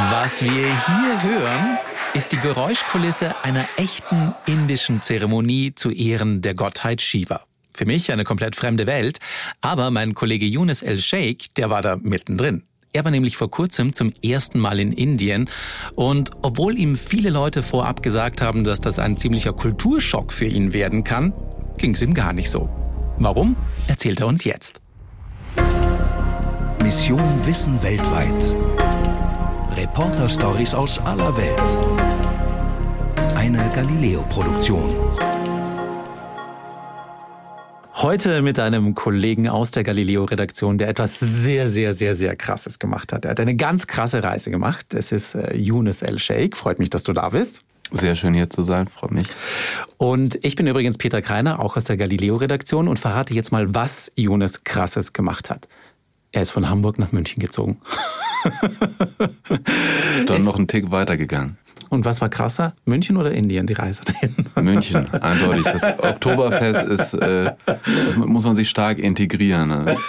Was wir hier hören, ist die Geräuschkulisse einer echten indischen Zeremonie zu Ehren der Gottheit Shiva. Für mich eine komplett fremde Welt, aber mein Kollege Yunus El Sheikh, der war da mittendrin. Er war nämlich vor kurzem zum ersten Mal in Indien und obwohl ihm viele Leute vorab gesagt haben, dass das ein ziemlicher Kulturschock für ihn werden kann, ging es ihm gar nicht so. Warum, erzählt er uns jetzt. Mission Wissen weltweit. Reporter-Stories aus aller Welt. Eine Galileo-Produktion. Heute mit einem Kollegen aus der Galileo-Redaktion, der etwas sehr, sehr, sehr, sehr Krasses gemacht hat. Er hat eine ganz krasse Reise gemacht. Es ist äh, Yunus El Sheikh. Freut mich, dass du da bist. Sehr schön hier zu sein, freut mich. Und ich bin übrigens Peter Kreiner, auch aus der Galileo-Redaktion und verrate jetzt mal, was Yunus Krasses gemacht hat. Er ist von Hamburg nach München gezogen. Dann noch einen Tick weitergegangen. Und was war krasser? München oder Indien, die Reise dahin? München, eindeutig. Das Oktoberfest ist, äh, muss man sich stark integrieren. Ne?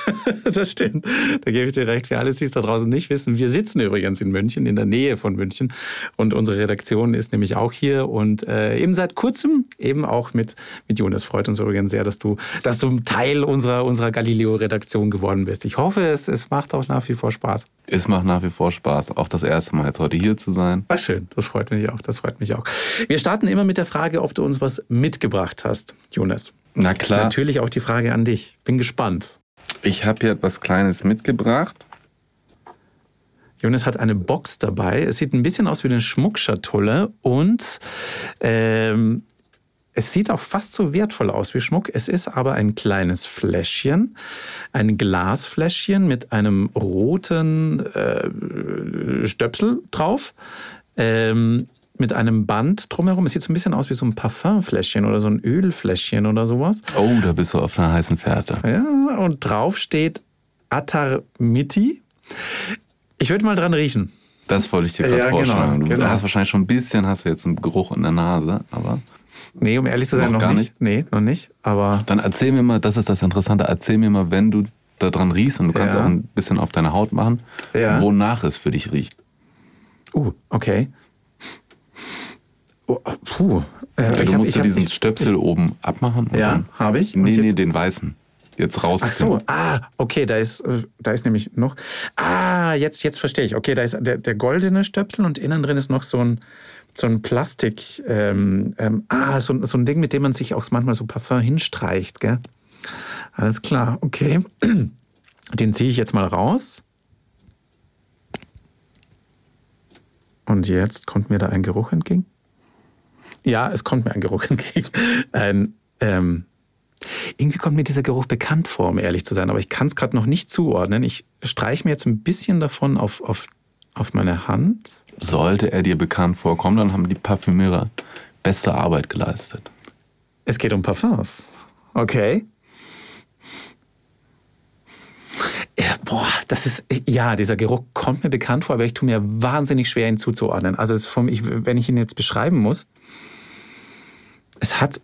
Das stimmt. Da gebe ich dir recht. Für alle, die es da draußen nicht wissen, wir sitzen übrigens in München, in der Nähe von München. Und unsere Redaktion ist nämlich auch hier und äh, eben seit kurzem eben auch mit, mit Jonas. Freut uns übrigens sehr, dass du, dass du Teil unserer, unserer Galileo-Redaktion geworden bist. Ich hoffe, es, es macht auch nach wie vor Spaß. Es macht nach wie vor Spaß, auch das erste Mal jetzt heute hier zu sein. Ach schön, das freut mich auch. Das freut mich auch. Wir starten immer mit der Frage, ob du uns was mitgebracht hast, Jonas. Na klar. Natürlich auch die Frage an dich. Bin gespannt. Ich habe hier etwas Kleines mitgebracht. Jonas hat eine Box dabei. Es sieht ein bisschen aus wie eine Schmuckschatulle und ähm, es sieht auch fast so wertvoll aus wie Schmuck. Es ist aber ein kleines Fläschchen, ein Glasfläschchen mit einem roten äh, Stöpsel drauf. Ähm, mit einem Band drumherum. Es sieht so ein bisschen aus wie so ein Parfümfläschchen oder so ein Ölfläschchen oder sowas. Oh, da bist du auf einer heißen Fährte. Ja, und drauf steht Atarmiti. Ich würde mal dran riechen. Das wollte ich dir gerade Ja, genau, vorschlagen. Du genau. hast wahrscheinlich schon ein bisschen, hast du jetzt einen Geruch in der Nase, aber Nee, um ehrlich zu sein, Noch noch, gar nicht. Nee, noch nicht. Aber dann erzähl mir mal, das ist das Interessante, erzähl mir mal, wenn du da dran riechst und du kannst Ja. auch ein bisschen auf deine Haut machen, Ja. wonach es für dich riecht. Uh, okay. Oh, puh. Äh, Ja, ich du hab- musst ich hab- diesen ich- Stöpsel oben abmachen. Ja, habe ich. Nee, nee, den weißen. Jetzt raus. Ach so, ah, okay, da ist, äh, da ist nämlich noch. Ah, jetzt, jetzt verstehe ich. Okay, da ist der, der goldene Stöpsel und innen drin ist noch so ein, so ein Plastik. Ähm, ähm, ah, so, so ein Ding, mit dem man sich auch manchmal so Parfum hinstreicht, gell? Alles klar, okay. Den ziehe ich jetzt mal raus. Und jetzt kommt mir da ein Geruch entgegen. Ja, es kommt mir ein Geruch entgegen. Ein, ähm, irgendwie kommt mir dieser Geruch bekannt vor, um ehrlich zu sein, aber ich kann es gerade noch nicht zuordnen. Ich streiche mir jetzt ein bisschen davon auf, auf, auf meine Hand. Sollte er dir bekannt vorkommen, dann haben die Parfümeure beste Arbeit geleistet. Es geht um Parfums. Okay. Ja, boah, das ist, ja, dieser Geruch kommt mir bekannt vor, aber ich tue mir wahnsinnig schwer, ihn zuzuordnen. Also vom, ich, wenn ich ihn jetzt beschreiben muss, es hat,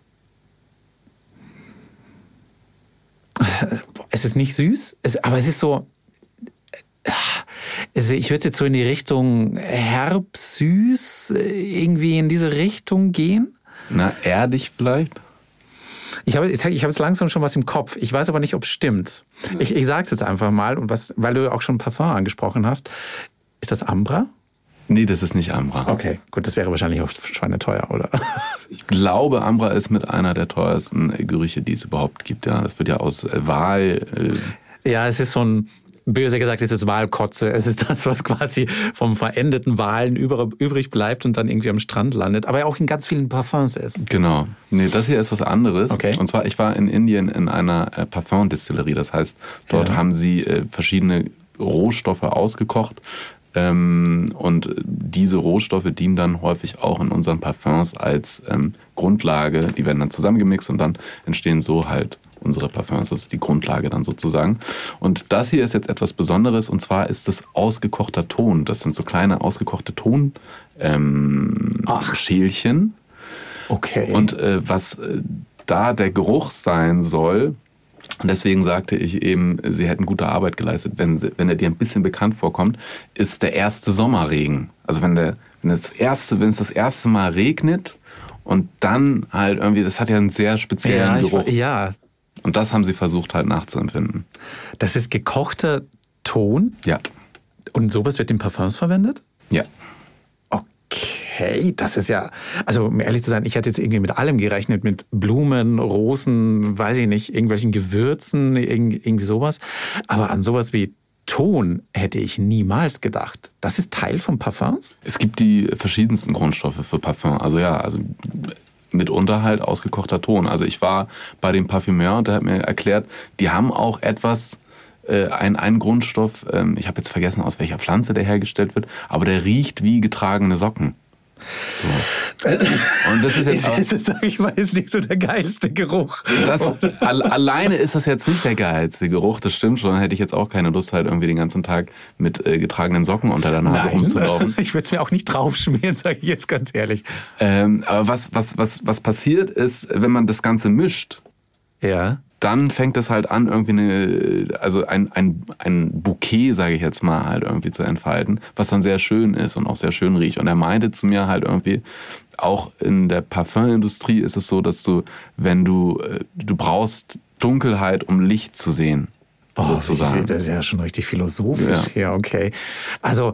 es ist nicht süß, es, aber es ist so, ich würde jetzt so in die Richtung herb, süß, irgendwie in diese Richtung gehen. Na, erdig vielleicht? Ich habe, jetzt- ich habe jetzt langsam schon was im Kopf. Ich weiß aber nicht, ob es stimmt. Ich, ich sage es jetzt einfach mal, und was, weil du auch schon Parfum angesprochen hast. Ist das Ambra? Nee, das ist nicht Ambra. Okay, gut, das wäre wahrscheinlich auch schweineteuer, oder? Ich glaube, Ambra ist mit einer der teuersten Gerüche, die es überhaupt gibt. Ja, das wird ja aus Wal. Äh, Ja, es ist so ein, böse gesagt, es ist Walkotze. Es ist das, was quasi vom verendeten über, übrig bleibt und dann irgendwie am Strand landet. Aber auch in ganz vielen Parfums ist. Genau. Nee, das hier ist was anderes. Okay. Und zwar, ich war in Indien in einer äh, Parfumdistillerie. Das heißt, dort Ja. haben sie äh, verschiedene Rohstoffe ausgekocht. Ähm, und diese Rohstoffe dienen dann häufig auch in unseren Parfums als ähm, Grundlage. Die werden dann zusammengemixt und dann entstehen so halt unsere Parfums. Das ist die Grundlage dann sozusagen. Und das hier ist jetzt etwas Besonderes und zwar ist es ausgekochter Ton. Das sind so kleine ausgekochte Ton ähm. Okay. Und äh, was äh, da der Geruch sein soll, Und deswegen sagte ich eben, sie hätten gute Arbeit geleistet. Wenn, sie, wenn er dir ein bisschen bekannt vorkommt, ist der erste Sommerregen. Also wenn, der, wenn, das erste, wenn es das erste Mal regnet und dann halt irgendwie, das hat ja einen sehr speziellen Ja, ich, Geruch. ja, Und das haben sie versucht halt nachzuempfinden. das ist gekochter Ton Ja. und sowas wird in Parfums verwendet? Ja. Okay, das ist ja, also um ehrlich zu sein, ich hatte jetzt irgendwie mit allem gerechnet, mit Blumen, Rosen, weiß ich nicht, irgendwelchen Gewürzen, irg- irgendwie sowas. Aber an sowas wie Ton hätte ich niemals gedacht. Das ist Teil von Parfums? Es gibt die verschiedensten Grundstoffe für Parfum. Also ja, also mitunter halt ausgekochter Ton. Also ich war bei dem Parfümeur der hat mir erklärt, die haben auch etwas, äh, ein, einen Grundstoff, ähm, ich habe jetzt vergessen, aus welcher Pflanze der hergestellt wird, aber der riecht wie getragene Socken. So. Und das ist jetzt auch, Ist, sag ich mal, ist nicht so der geilste Geruch. das, al alleine ist das jetzt nicht der geilste Geruch, das stimmt schon. Hätte ich jetzt auch keine Lust, halt irgendwie den ganzen Tag mit äh, getragenen Socken unter der Nase rumzulaufen. ich würde es mir auch nicht draufschmieren, sage ich jetzt ganz ehrlich. Ähm, aber was, was, was, was passiert ist, wenn man das Ganze mischt, Ja. Dann fängt es halt an, irgendwie eine, also ein, ein, ein Bouquet, sage ich jetzt mal, halt irgendwie zu entfalten, was dann sehr schön ist und auch sehr schön riecht. Und er meinte zu mir halt irgendwie, auch in der Parfümindustrie ist es so, dass du, wenn du, äh, du brauchst Dunkelheit, um Licht zu sehen, Boah, sozusagen. Das ist ja schon richtig philosophisch Ja. hier, okay. Also,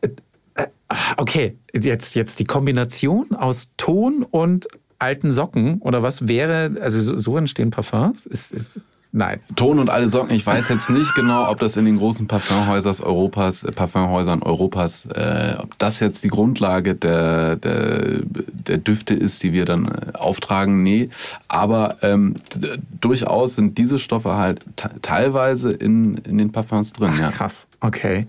äh, äh, okay, jetzt, jetzt die Kombination aus Ton und alten Socken oder was wäre, also so, so entstehen Parfums? Ist, ist, nein. Ton und alle Socken. Ich weiß jetzt nicht genau, ob das in den großen Parfumhäusern Europas, äh, Parfumhäusern Europas, äh, ob das jetzt die Grundlage der, der, der Düfte ist, die wir dann äh, auftragen. Nee, aber ähm, durchaus sind diese Stoffe halt te- teilweise in, in den Parfums drin. Ja. Krass, okay.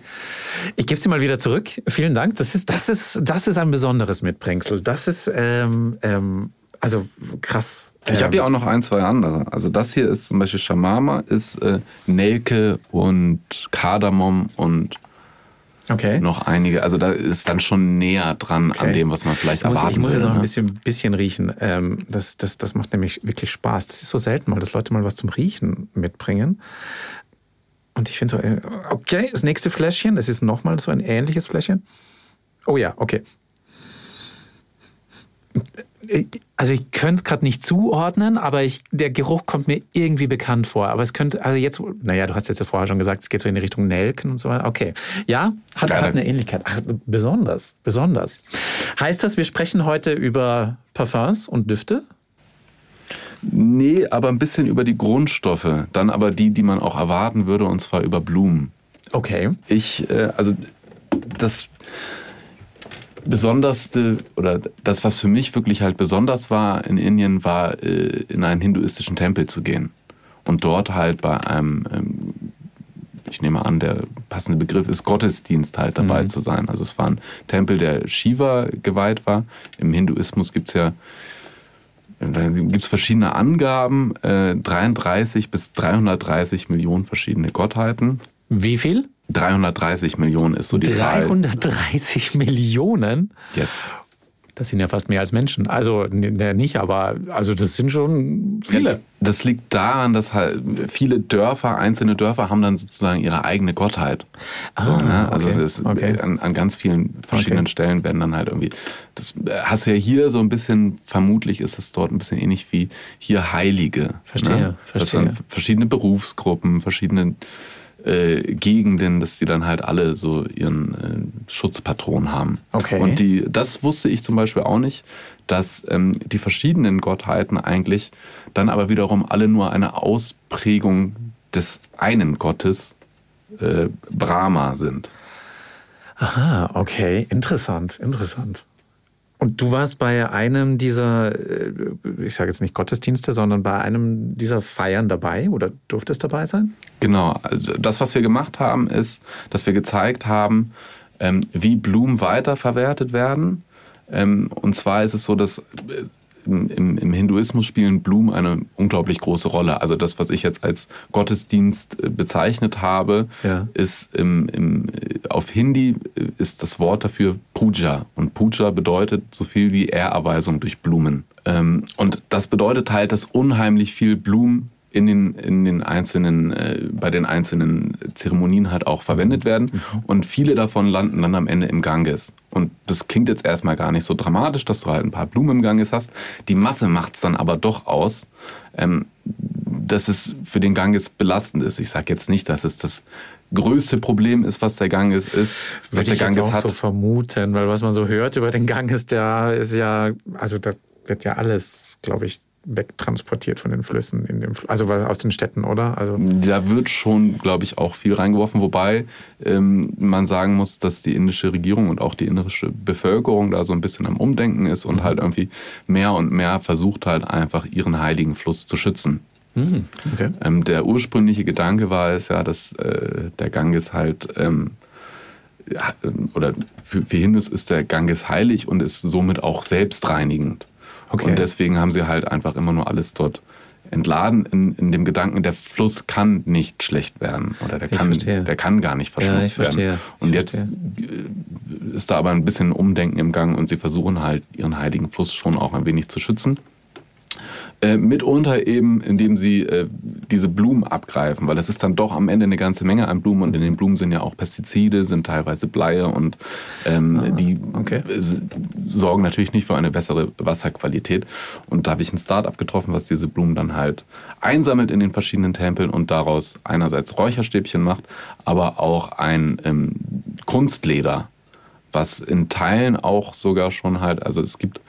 Ich gebe sie mal wieder zurück. Vielen Dank. Das ist, das ist, das ist ein besonderes Mitbringsel. Das ist, ähm, ähm, also krass. Ich habe ja auch noch ein, zwei andere. Also das hier ist zum Beispiel Shamama, ist äh, Nelke und Kardamom und okay. noch einige. Also da ist dann schon näher dran an Okay. dem, was man vielleicht Ich muss, erwarten ich muss jetzt würde, noch ein ne? bisschen, bisschen riechen. Ähm, das, das, das macht nämlich wirklich Spaß. Das ist so selten mal, dass Leute mal was zum Riechen mitbringen. Und ich finde so, äh, okay, das nächste Fläschchen, das ist nochmal so ein ähnliches Fläschchen. Oh ja, okay. Also ich könnte es gerade nicht zuordnen, aber ich, der Geruch kommt mir irgendwie bekannt vor. Aber es könnte, also jetzt, naja, du hast jetzt ja vorher schon gesagt, es geht so in die Richtung Nelken und so weiter. Okay. Ja, hat, hat eine Ähnlichkeit. Ach, besonders, besonders. Heißt das, wir sprechen heute über Parfums und Düfte? Nee, aber ein bisschen über die Grundstoffe. Dann aber die, die man auch erwarten würde, und zwar über Blumen. Okay. Ich, äh, also das Besonderste oder das, was für mich wirklich halt besonders war in Indien, war äh, in einen hinduistischen Tempel zu gehen. Und dort halt bei einem, ähm, ich nehme an, der passende Begriff ist Gottesdienst halt dabei zu sein. Also es war ein Tempel, der Shiva geweiht war. Im Hinduismus gibt es ja gibt es verschiedene Angaben, äh, 33 bis 330 Millionen verschiedene Gottheiten. Wie viel? 330 Millionen ist so die Zahl. 330 Millionen? Yes. Das sind ja fast mehr als Menschen. Also nicht, aber also das sind schon viele. Das liegt daran, dass halt viele Dörfer, einzelne Dörfer haben dann sozusagen ihre eigene Gottheit. So, Ah, ne? Also okay, es ist okay. an, an ganz vielen verschiedenen Okay. Stellen werden dann halt irgendwie. Das äh, hast du ja hier so ein bisschen, vermutlich ist es dort ein bisschen ähnlich wie hier Heilige. Verstehe, ne? Das verstehe. sind verschiedene Berufsgruppen, verschiedene äh, Gegenden, dass die dann halt alle so ihren äh, Schutzpatron haben. Okay. Und die, das wusste ich zum Beispiel auch nicht, dass ähm, die verschiedenen Gottheiten eigentlich dann aber wiederum alle nur eine Ausprägung des einen Gottes äh, Brahma sind. Aha, okay, interessant, interessant. Und du warst bei einem dieser, äh, ich sage jetzt nicht Gottesdienste, sondern bei einem dieser Feiern dabei oder durftest dabei sein? Genau. Also das, was wir gemacht haben, ist, dass wir gezeigt haben, ähm, wie Blumen weiterverwertet werden. Ähm, und zwar ist es so, dass äh, im, im Hinduismus spielen Blumen eine unglaublich große Rolle. Also das, was ich jetzt als Gottesdienst äh, bezeichnet habe, Ja. ist im, im, auf Hindi äh, ist das Wort dafür Puja. Und Puja bedeutet so viel wie Ehrerweisung durch Blumen. Ähm, und das bedeutet halt, dass unheimlich viel Blumen in den, in den einzelnen, äh, bei den einzelnen Zeremonien halt auch verwendet werden. Mhm. Und viele davon landen dann am Ende im Ganges. Und das klingt jetzt erstmal gar nicht so dramatisch, dass du halt ein paar Blumen im Ganges hast. Die Masse macht es dann aber doch aus, ähm, dass es für den Ganges belastend ist. Ich sage jetzt nicht, dass es das größte Problem ist, was der Ganges ist, was Würde der ich Ganges jetzt auch hat. so vermuten, weil was man so hört über den Gang ist, der ist ja, also da wird ja alles, glaube ich, wegtransportiert von den Flüssen in Fl- also aus den Städten, oder? Also Da wird schon, glaube ich, auch viel reingeworfen, wobei ähm, man sagen muss, dass die indische Regierung und auch die indische Bevölkerung da so ein bisschen am Umdenken ist und halt irgendwie mehr und mehr versucht halt einfach ihren heiligen Fluss zu schützen. okay. Ähm, der ursprüngliche Gedanke war es ja, dass äh, der Ganges halt, ähm, ja, ähm, oder für, für Hindus ist der Ganges heilig und ist somit auch selbstreinigend. Okay. Und deswegen haben sie halt einfach immer nur alles dort entladen in, in dem Gedanken, der Fluss kann nicht schlecht werden oder der Ich kann, verstehe. der kann gar nicht Ja, verschmutzt verstehe. werden. Und jetzt äh, ist da aber ein bisschen Umdenken im Gang und sie versuchen halt ihren heiligen Fluss schon auch ein wenig zu schützen. Äh, mitunter eben, indem sie äh, diese Blumen abgreifen, weil es ist dann doch am Ende eine ganze Menge an Blumen und in den Blumen sind ja auch Pestizide, sind teilweise Bleie und ähm, die Ah, okay. s- sorgen natürlich nicht für eine bessere Wasserqualität. Und da habe ich ein Start-up getroffen, was diese Blumen dann halt einsammelt in den verschiedenen Tempeln und daraus einerseits Räucherstäbchen macht, aber auch ein ähm, Kunstleder, was in Teilen auch sogar schon halt, also es gibt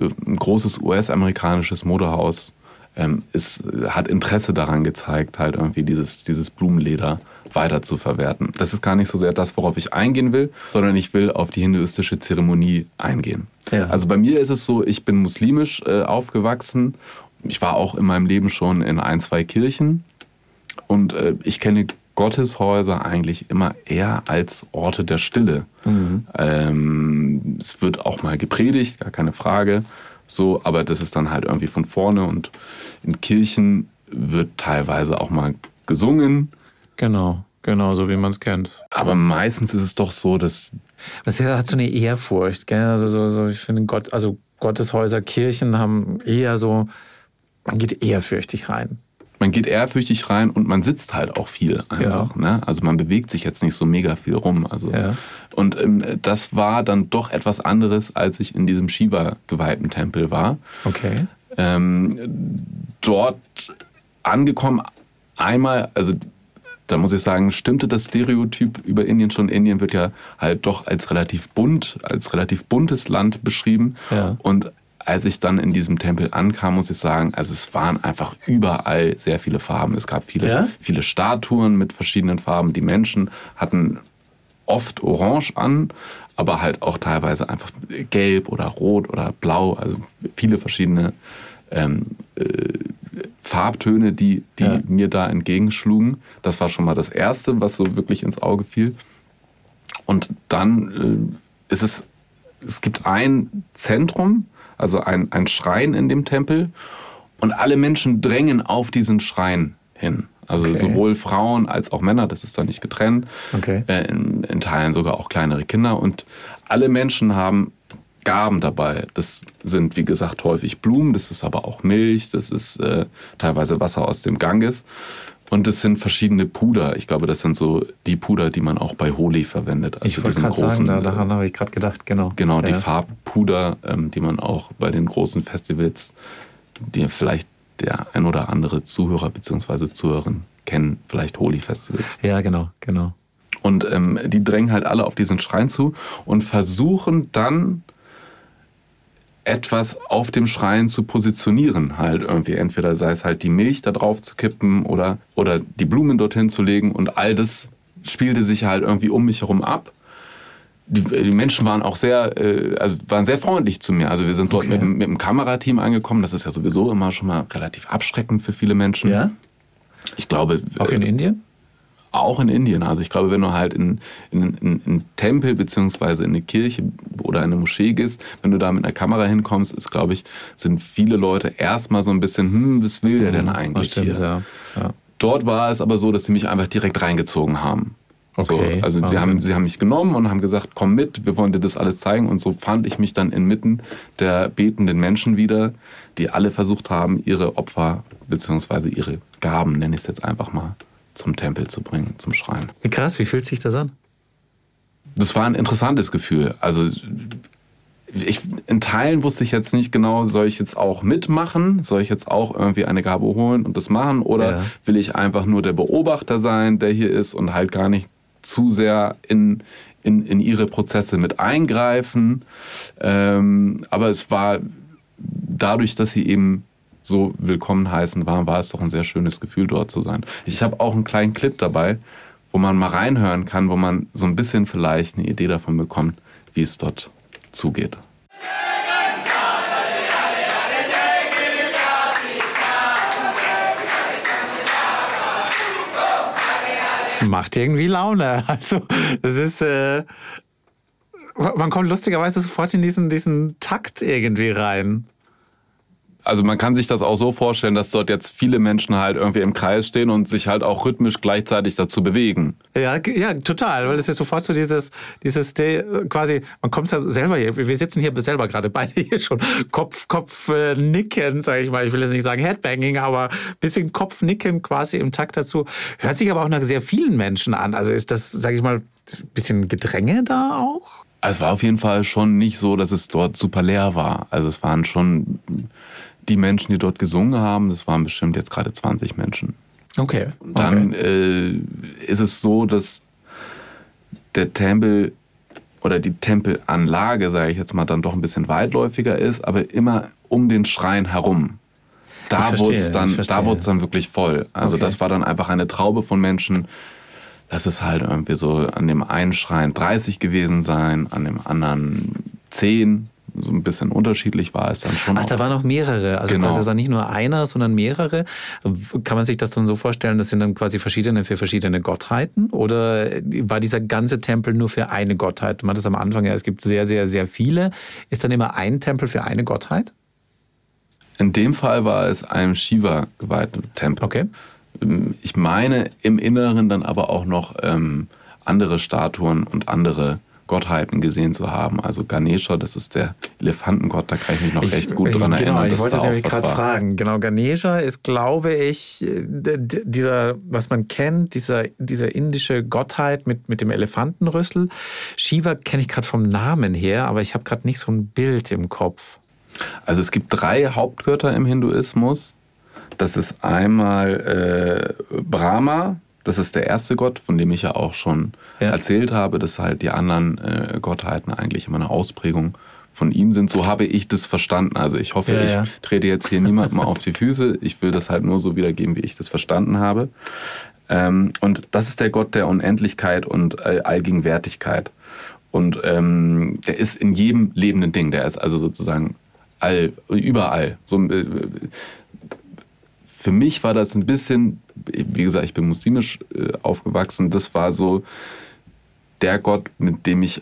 ein großes US-amerikanisches Modehaus, ähm, ist, hat Interesse daran gezeigt, halt irgendwie dieses, dieses Blumenleder weiter zu verwerten. Das ist gar nicht so sehr das, worauf ich eingehen will, sondern ich will auf die hinduistische Zeremonie eingehen. Ja. Also bei mir ist es so, ich bin muslimisch äh, aufgewachsen. Ich war auch in meinem Leben schon in ein, zwei Kirchen und äh, ich kenne Gotteshäuser eigentlich immer eher als Orte der Stille. Ähm, es wird auch mal gepredigt, gar keine Frage. So, aber das ist dann halt irgendwie von vorne und in Kirchen wird teilweise auch mal gesungen. Genau, genau, so wie man es kennt. Aber meistens ist es doch so, dass Das hat so eine Ehrfurcht, gell? Also so, so, ich finde Gott, also Gotteshäuser, Kirchen haben eher so, man geht ehrfürchtig rein. Man geht ehrfürchtig rein und man sitzt halt auch viel einfach. Ne? Also man bewegt sich jetzt nicht so mega viel rum. Also Ja. Und ähm, das war dann doch etwas anderes, als ich in diesem Shiva geweihten Tempel war. Okay. ähm, dort angekommen, einmal, also da muss ich sagen, stimmte das Stereotyp über Indien schon. Indien wird ja halt doch als relativ bunt, als relativ buntes Land beschrieben. Ja. Und als ich dann in diesem Tempel ankam, muss ich sagen, also es waren einfach überall sehr viele Farben. Es gab viele, Ja? viele Statuen mit verschiedenen Farben. Die Menschen hatten oft orange an, aber halt auch teilweise einfach gelb oder rot oder blau, also viele verschiedene ähm, äh, Farbtöne, die, die Ja. mir da entgegenschlugen. Das war schon mal das Erste, was so wirklich ins Auge fiel. Und dann äh, ist es, es gibt ein Zentrum, also ein, ein Schrein in dem Tempel und alle Menschen drängen auf diesen Schrein hin. Also Okay. sowohl Frauen als auch Männer, das ist da nicht getrennt. Okay. Äh, in, in Teilen sogar auch kleinere Kinder. Und alle Menschen haben Gaben dabei. Das sind, wie gesagt, häufig Blumen, das ist aber auch Milch, das ist äh, teilweise Wasser aus dem Ganges. Und es sind verschiedene Puder. Ich glaube, das sind so die Puder, die man auch bei Holi verwendet. Also ich wollte gerade sagen, da, äh, daran habe ich gerade gedacht, genau. Genau, die ja. Farbpuder, ähm, die man auch bei den großen Festivals, die vielleicht der ein oder andere Zuhörer bzw. Zuhörerin kennen, vielleicht Holi-Festivals. Ja, genau, genau. Und ähm, die drängen halt alle auf diesen Schrein zu und versuchen dann etwas auf dem Schrein zu positionieren. Halt irgendwie entweder sei es halt die Milch da drauf zu kippen oder, oder die Blumen dorthin zu legen und all das spielte sich halt irgendwie um mich herum ab. Die, die Menschen waren auch sehr, äh, also waren sehr freundlich zu mir. Also wir sind dort Okay. mit, dem- mit dem Kamerateam angekommen. Das ist ja sowieso immer schon mal relativ abschreckend für viele Menschen. Ja? Ich glaube, Auch in äh, Indien? Auch in Indien. Also ich glaube, wenn du halt in, in, in, in einen Tempel beziehungsweise in eine Kirche oder in eine Moschee gehst, wenn du da mit einer Kamera hinkommst, ist, glaube ich, sind viele Leute erstmal so ein bisschen, hm, was will der denn Das eigentlich stimmt, hier? ja. ja. Dort war es aber so, dass sie mich einfach direkt reingezogen haben. Okay, so, also sie haben, sie haben mich genommen und haben gesagt, komm mit, wir wollen dir das alles zeigen. Und so fand ich mich dann inmitten der betenden Menschen wieder, die alle versucht haben, ihre Opfer bzw. ihre Gaben, nenne ich es jetzt einfach mal, zum Tempel zu bringen, zum Schrein. Wie krass, wie fühlt sich das an? Das war ein interessantes Gefühl. Also ich, in Teilen wusste ich jetzt nicht genau, soll ich jetzt auch mitmachen? Soll ich jetzt auch irgendwie eine Gabe holen und das machen? Oder Ja. will ich einfach nur der Beobachter sein, der hier ist und halt gar nicht zu sehr in, in, in ihre Prozesse mit eingreifen? Ähm, aber es war dadurch, dass sie eben so willkommen heißen waren, war es doch ein sehr schönes Gefühl, dort zu sein. Ich habe auch einen kleinen Clip dabei, wo man mal reinhören kann, wo man so ein bisschen vielleicht eine Idee davon bekommt, wie es dort zugeht. Das macht irgendwie Laune. Also, das ist. Äh, man kommt lustigerweise sofort in diesen, diesen Takt irgendwie rein. Also man kann sich das auch so vorstellen, dass dort jetzt viele Menschen halt irgendwie im Kreis stehen und sich halt auch rhythmisch gleichzeitig dazu bewegen. Ja, ja, total, weil es ist sofort so dieses, dieses Day, quasi, man kommt ja selber hier, wir sitzen hier selber gerade beide hier schon Kopf, Kopf äh, nicken, sage ich mal, ich will jetzt nicht sagen Headbanging, aber bisschen Kopfnicken quasi im Takt dazu. Hört sich aber auch nach sehr vielen Menschen an. Also ist das, sage ich mal, bisschen Gedränge da auch? Es war auf jeden Fall schon nicht so, dass es dort super leer war. Also es waren schon die Menschen, die dort gesungen haben, das waren bestimmt jetzt gerade 20 Menschen. Okay. Dann okay. äh, ist es so, dass der Tempel oder die Tempelanlage, sage ich jetzt mal, dann doch ein bisschen weitläufiger ist, aber immer um den Schrein herum. Da wurde es dann, da wurde dann wirklich voll. Also Okay. das war dann einfach eine Traube von Menschen. Das ist halt irgendwie so an dem einen Schrein 30 gewesen sein, an dem anderen 10. So ein bisschen unterschiedlich war es dann schon. Ach, auch. da waren noch mehrere. Also Genau. quasi es war nicht nur einer, sondern mehrere. Kann man sich das dann so vorstellen, das sind dann quasi verschiedene für verschiedene Gottheiten? Oder war dieser ganze Tempel nur für eine Gottheit? Man hat es am Anfang ja, es gibt sehr, sehr, sehr viele. Ist dann immer ein Tempel für eine Gottheit? In dem Fall war es einem Shiva geweihter Tempel. Okay. Ähm, Ich meine im Inneren dann aber auch noch ähm, andere Statuen und andere Gottheiten gesehen zu haben. Also Ganesha, das ist der Elefantengott, da kann ich mich noch recht gut dran genau, erinnern. Ich wollte nämlich gerade fragen. Genau, Ganesha ist, glaube ich, dieser, was man kennt, dieser, dieser indische Gottheit mit, mit dem Elefantenrüssel. Shiva kenne ich gerade vom Namen her, aber ich habe gerade nicht so ein Bild im Kopf. Also es gibt drei Hauptgötter im Hinduismus. Das ist einmal äh, Brahma, das ist der erste Gott, von dem ich ja auch schon Ja. erzählt habe, dass halt die anderen äh, Gottheiten eigentlich immer eine Ausprägung von ihm sind. So habe ich das verstanden. Also ich hoffe, Ja, ich ja. trete jetzt hier niemandem auf die Füße. Ich will das halt nur so wiedergeben, wie ich das verstanden habe. Ähm, und das ist der Gott der Unendlichkeit und äh, Allgegenwärtigkeit. Und ähm, der ist in jedem lebenden Ding. Der ist also sozusagen all, überall. So, äh, für mich war das ein bisschen, wie gesagt, ich bin muslimisch äh, aufgewachsen. Das war so der Gott, mit dem ich,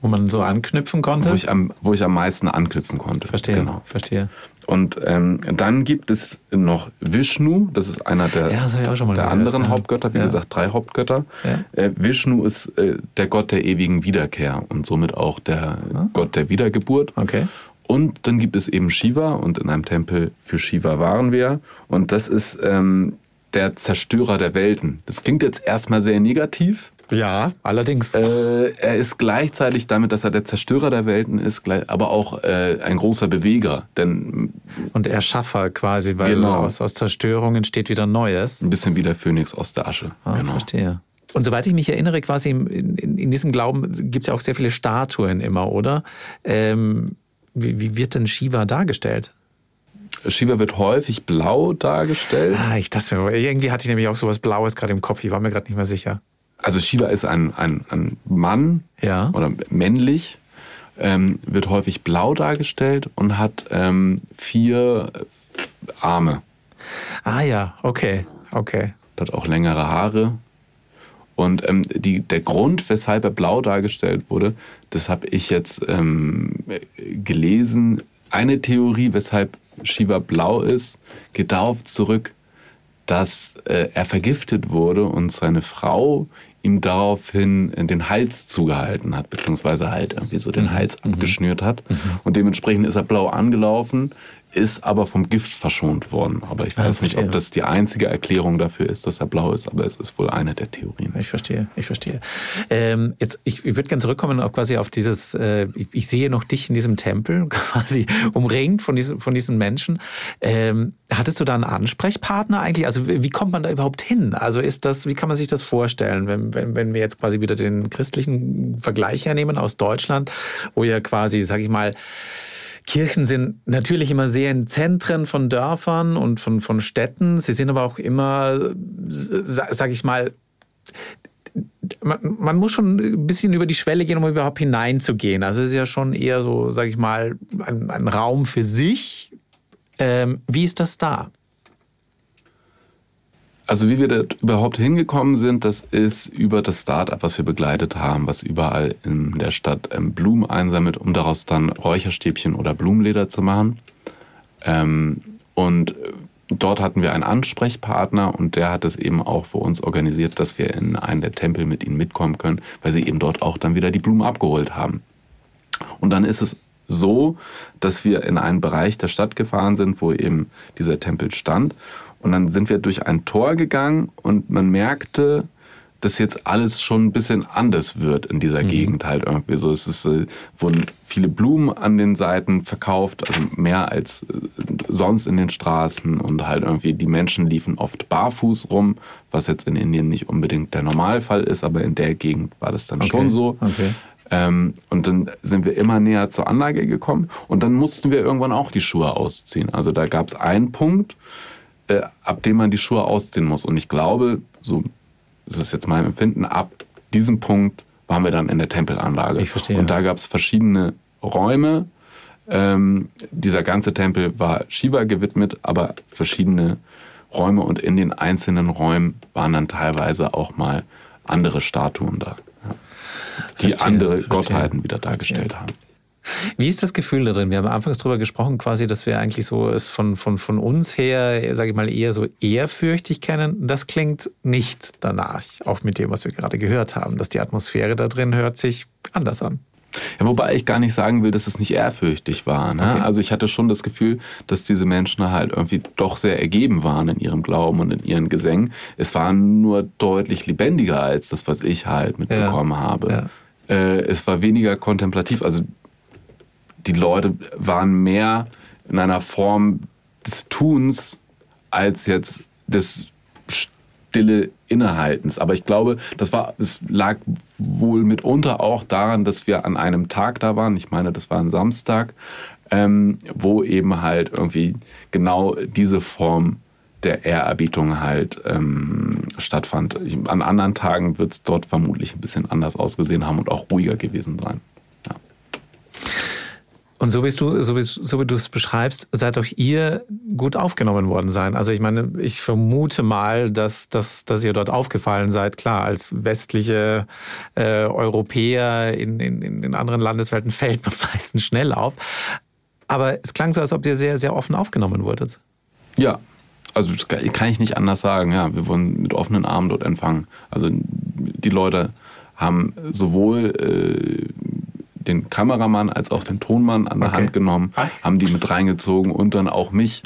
Wo man so anknüpfen konnte? wo ich am, wo ich am meisten anknüpfen konnte. verstehe, Genau. verstehe. Und ähm, dann gibt es noch Vishnu, das ist einer der, Ja, der gehört, anderen ja. Hauptgötter, wie Ja. gesagt, drei Hauptgötter. Äh, Vishnu ist äh, der Gott der ewigen Wiederkehr und somit auch der Gott der Wiedergeburt. Ah. Okay. Und dann gibt es eben Shiva und in einem Tempel für Shiva waren wir. Und das ist ähm, der Zerstörer der Welten. Das klingt jetzt erstmal sehr negativ. Ja, allerdings. Äh, er ist gleichzeitig damit, dass er der Zerstörer der Welten ist, aber auch äh, ein großer Beweger. Denn Und Erschaffer quasi, weil Genau. aus, aus Zerstörung entsteht wieder Neues. ein bisschen wie der Phönix aus der Asche. Ah, genau. verstehe. Und soweit ich mich erinnere, quasi in, in, in diesem Glauben gibt es ja auch sehr viele Statuen immer, oder? Ähm, wie, wie wird denn Shiva dargestellt? Shiva wird häufig blau dargestellt. Ah, ich dachte mir, irgendwie hatte ich nämlich auch sowas Blaues gerade im Kopf. Ich war mir gerade nicht mehr sicher. Also Shiva ist ein, ein, ein Mann Ja. oder männlich, ähm, wird häufig blau dargestellt und hat ähm, vier Arme. Ah ja, okay, okay. hat auch längere Haare. Und ähm, die, der Grund, weshalb er blau dargestellt wurde, das habe ich jetzt ähm, gelesen. Eine Theorie, weshalb Shiva blau ist, geht darauf zurück, dass äh, er vergiftet wurde und seine Frau ihm daraufhin den Hals zugehalten hat, beziehungsweise halt irgendwie so den Mhm. Hals abgeschnürt hat. Und dementsprechend ist er blau angelaufen, ist aber vom Gift verschont worden. Aber ich Ah, weiß nicht, verstehe. ob das die einzige Erklärung dafür ist, dass er blau ist, aber es ist wohl eine der Theorien. Ich verstehe, ich verstehe. Ähm, jetzt, ich, ich würde gerne zurückkommen auch quasi auf dieses, äh, ich, ich sehe noch dich in diesem Tempel, quasi umringt von diesen, von diesen Menschen. Ähm, hattest du da einen Ansprechpartner eigentlich? Also wie wie kommt man da überhaupt hin? Also ist das, wie kann man sich das vorstellen, wenn, wenn, wenn wir jetzt quasi wieder den christlichen Vergleich hernehmen aus Deutschland, wo ja quasi, sag ich mal, Kirchen sind natürlich immer sehr in Zentren von Dörfern und von, von Städten. Sie sind aber auch immer, sa- sag ich mal, man, man muss schon ein bisschen über die Schwelle gehen, um überhaupt hineinzugehen. Also es ist ja schon eher so, sag ich mal, ein, ein Raum für sich. Ähm, wie ist das da? Also wie wir da überhaupt hingekommen sind, das ist über das Start-up, was wir begleitet haben, was überall in der Stadt ähm, Blumen einsammelt, um daraus dann Räucherstäbchen oder Blumenleder zu machen. Ähm, und äh, dort hatten wir einen Ansprechpartner und der hat es eben auch für uns organisiert, dass wir in einen der Tempel mit ihnen mitkommen können, weil sie eben dort auch dann wieder die Blumen abgeholt haben. Und dann ist es so, dass wir in einen Bereich der Stadt gefahren sind, wo eben dieser Tempel stand. Und dann sind wir durch ein Tor gegangen und man merkte, dass jetzt alles schon ein bisschen anders wird in dieser Gegend halt irgendwie so. Es ist, äh, wurden viele Blumen an den Seiten verkauft, also mehr als äh, sonst in den Straßen und halt irgendwie die Menschen liefen oft barfuß rum, was jetzt in Indien nicht unbedingt der Normalfall ist, aber in der Gegend war das dann schon so. Okay. Ähm, und dann sind wir immer näher zur Anlage gekommen und dann mussten wir irgendwann auch die Schuhe ausziehen. Also da gab es einen Punkt, äh, ab dem man die Schuhe ausziehen muss. Und ich glaube, so ist es jetzt mein Empfinden, ab diesem Punkt waren wir dann in der Tempelanlage. Ich verstehe. Und da gab es verschiedene Räume. Ähm, dieser ganze Tempel war Shiva gewidmet, aber verschiedene Räume und in den einzelnen Räumen waren dann teilweise auch mal andere Statuen da, die Verstehe, andere verstehe. Gottheiten wieder dargestellt haben. Wie ist das Gefühl da drin? Wir haben anfangs drüber gesprochen, quasi, dass wir eigentlich so es von, von, von uns her, sage ich mal, eher so ehrfürchtig kennen. Das klingt nicht danach, auch mit dem, was wir gerade gehört haben, dass die Atmosphäre da drin hört sich anders an. Ja, wobei ich gar nicht sagen will, dass es nicht ehrfürchtig war. Ne? Okay. Also ich hatte schon das Gefühl, dass diese Menschen halt irgendwie doch sehr ergeben waren in ihrem Glauben und in ihren Gesängen. Es war nur deutlich lebendiger als das, was ich halt mitbekommen habe. Äh, es war weniger kontemplativ. Also die Leute waren mehr in einer Form des Tuns als jetzt des stille Innehaltens. Aber ich glaube, das war, es lag wohl mitunter auch daran, dass wir an einem Tag da waren. Ich meine, das war ein Samstag, ähm, wo eben halt irgendwie genau diese Form der Ehrerbietung halt ähm, stattfand. Ich, an anderen Tagen wird es dort vermutlich ein bisschen anders ausgesehen haben und auch ruhiger gewesen sein. Ja. Und so bist du, so, bist, so wie du es beschreibst, seid auch ihr gut aufgenommen worden sein. Also ich meine, ich vermute mal, dass, dass, dass ihr dort aufgefallen seid. Klar, als westliche äh, Europäer in, in, in anderen Landeswelten fällt man meistens schnell auf. Aber es klang so, als ob ihr sehr, sehr offen aufgenommen wurdet. Ja, also kann ich nicht anders sagen. Ja, wir wurden mit offenen Armen dort empfangen. Also die Leute haben sowohl äh, den Kameramann als auch den Tonmann an der Okay. Hand genommen, haben die mit reingezogen und dann auch mich.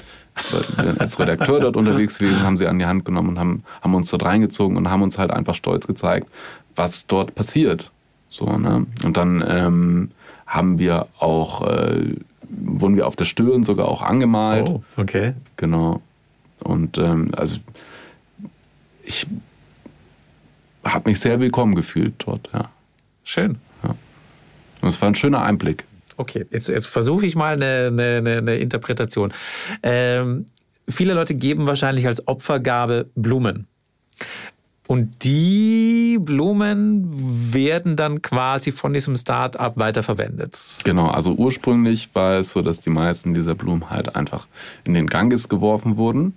Weil Als Redakteur dort unterwegs gewesen, haben sie an die Hand genommen und haben, haben uns dort reingezogen und haben uns halt einfach stolz gezeigt, was dort passiert. So, ne? Und dann ähm, haben wir auch, äh, wurden wir auf der Stirn sogar auch angemalt. Oh, okay. Genau. Und ähm, also ich habe mich sehr willkommen gefühlt dort, ja. Schön. Und es war ein schöner Einblick. Okay, jetzt, jetzt versuche ich mal eine, eine, eine- Interpretation. Ähm, viele Leute geben wahrscheinlich als Opfergabe Blumen. Und die Blumen werden dann quasi von diesem Start-up weiterverwendet. Genau, also ursprünglich war es so, dass die meisten dieser Blumen halt einfach in den Ganges geworfen wurden.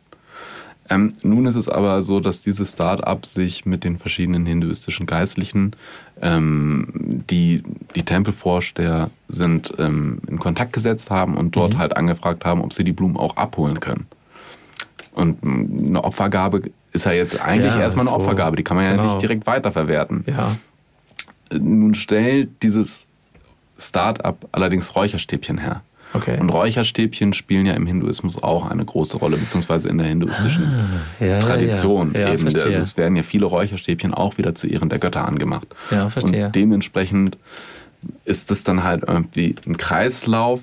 Ähm, nun ist es aber so, dass dieses Start-up sich mit den verschiedenen hinduistischen Geistlichen, ähm, die die Tempelvorsteher sind, ähm, in Kontakt gesetzt haben und dort halt angefragt haben, ob sie die Blumen auch abholen können. Und eine Opfergabe ist ja jetzt eigentlich Ja, erstmal eine so. Opfergabe, die kann man ja Genau. nicht direkt weiterverwerten. Ja. Nun stellt dieses Start-up allerdings Räucherstäbchen her. Okay. Und Räucherstäbchen spielen ja im Hinduismus auch eine große Rolle, beziehungsweise in der hinduistischen ja, Tradition. ja. Ja, eben. verstehe. Also es werden ja viele Räucherstäbchen auch wieder zu Ehren der Götter angemacht. Ja, verstehe. Und dementsprechend ist es dann halt irgendwie ein Kreislauf,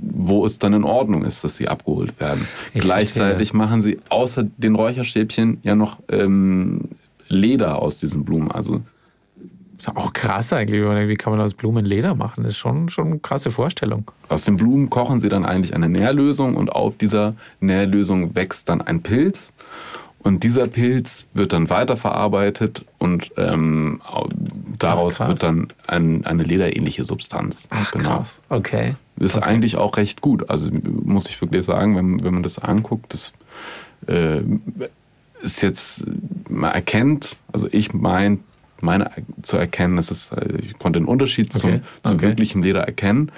wo es dann in Ordnung ist, dass sie abgeholt werden. Ich Gleichzeitig machen sie außer den Räucherstäbchen ja noch ähm, Leder aus diesen Blumen. Also Ist auch krass eigentlich. Wie kann man aus Blumen Leder machen? Das ist schon, schon eine krasse Vorstellung. Aus den Blumen kochen sie dann eigentlich eine Nährlösung und auf dieser Nährlösung wächst dann ein Pilz. Und dieser Pilz wird dann weiterverarbeitet und ähm, au- daraus Ach, wird dann ein, eine lederähnliche Substanz. Ach, krass. Okay. Ist Okay. eigentlich auch recht gut. Also muss ich wirklich sagen, wenn, wenn man das anguckt, das äh, ist jetzt, man erkennt, also ich mein, meine zu erkennen, das ist, äh, ich konnte den Unterschied zum, Okay, zum okay. wirklichen Leder erkennen.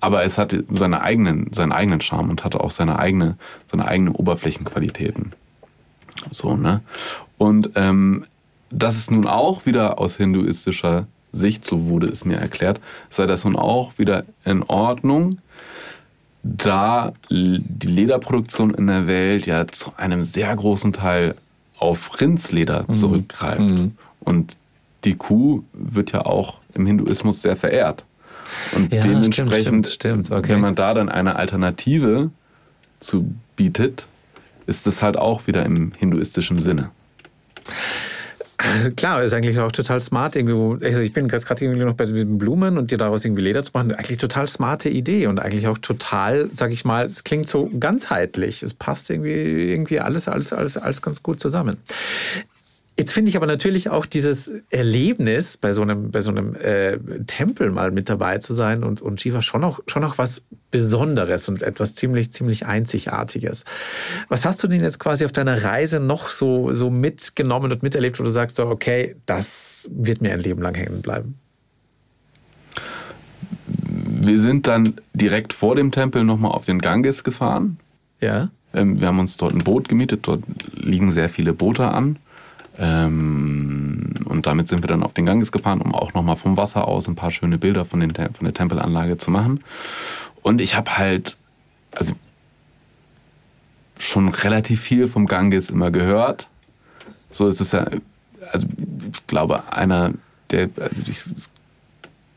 Aber es hatte seine eigenen, seinen eigenen Charme und hatte auch seine eigene, seine eigenen Oberflächenqualitäten. So, ne? Und ähm, das ist nun auch wieder aus hinduistischer Sicht, so wurde es mir erklärt, sei das nun auch wieder in Ordnung, da die Lederproduktion in der Welt ja zu einem sehr großen Teil auf Rindsleder Mhm. zurückgreift. Und die Kuh wird ja auch im Hinduismus sehr verehrt. Und Ja, dementsprechend, stimmt, stimmt, okay. wenn man da dann eine Alternative zu bietet, ist das halt auch wieder im hinduistischen Sinne. Klar, ist eigentlich auch total smart irgendwo. Also ich bin gerade irgendwie noch bei den Blumen und dir daraus irgendwie Leder zu machen. Eigentlich total smarte Idee und eigentlich auch total, sag ich mal, es klingt so ganzheitlich. Es passt irgendwie, irgendwie alles, alles, alles, alles ganz gut zusammen. Jetzt finde ich aber natürlich auch dieses Erlebnis, bei so einem, bei so einem äh, Tempel mal mit dabei zu sein und, und Shiva schon auch, schon auch was Besonderes und etwas ziemlich, ziemlich Einzigartiges. Was hast du denn jetzt quasi auf deiner Reise noch so, so mitgenommen und miterlebt, wo du sagst, okay, das wird mir ein Leben lang hängen bleiben? Wir sind dann direkt vor dem Tempel nochmal auf den Ganges gefahren. Ja? Ähm, wir haben uns dort ein Boot gemietet. Dort liegen sehr viele Boote an. Ähm, und damit sind wir dann auf den Ganges gefahren, um auch nochmal vom Wasser aus ein paar schöne Bilder von, den, von der Tempelanlage zu machen. Und ich habe halt, also schon relativ viel vom Ganges immer gehört. So ist es ja, also ich glaube, einer der, also ich,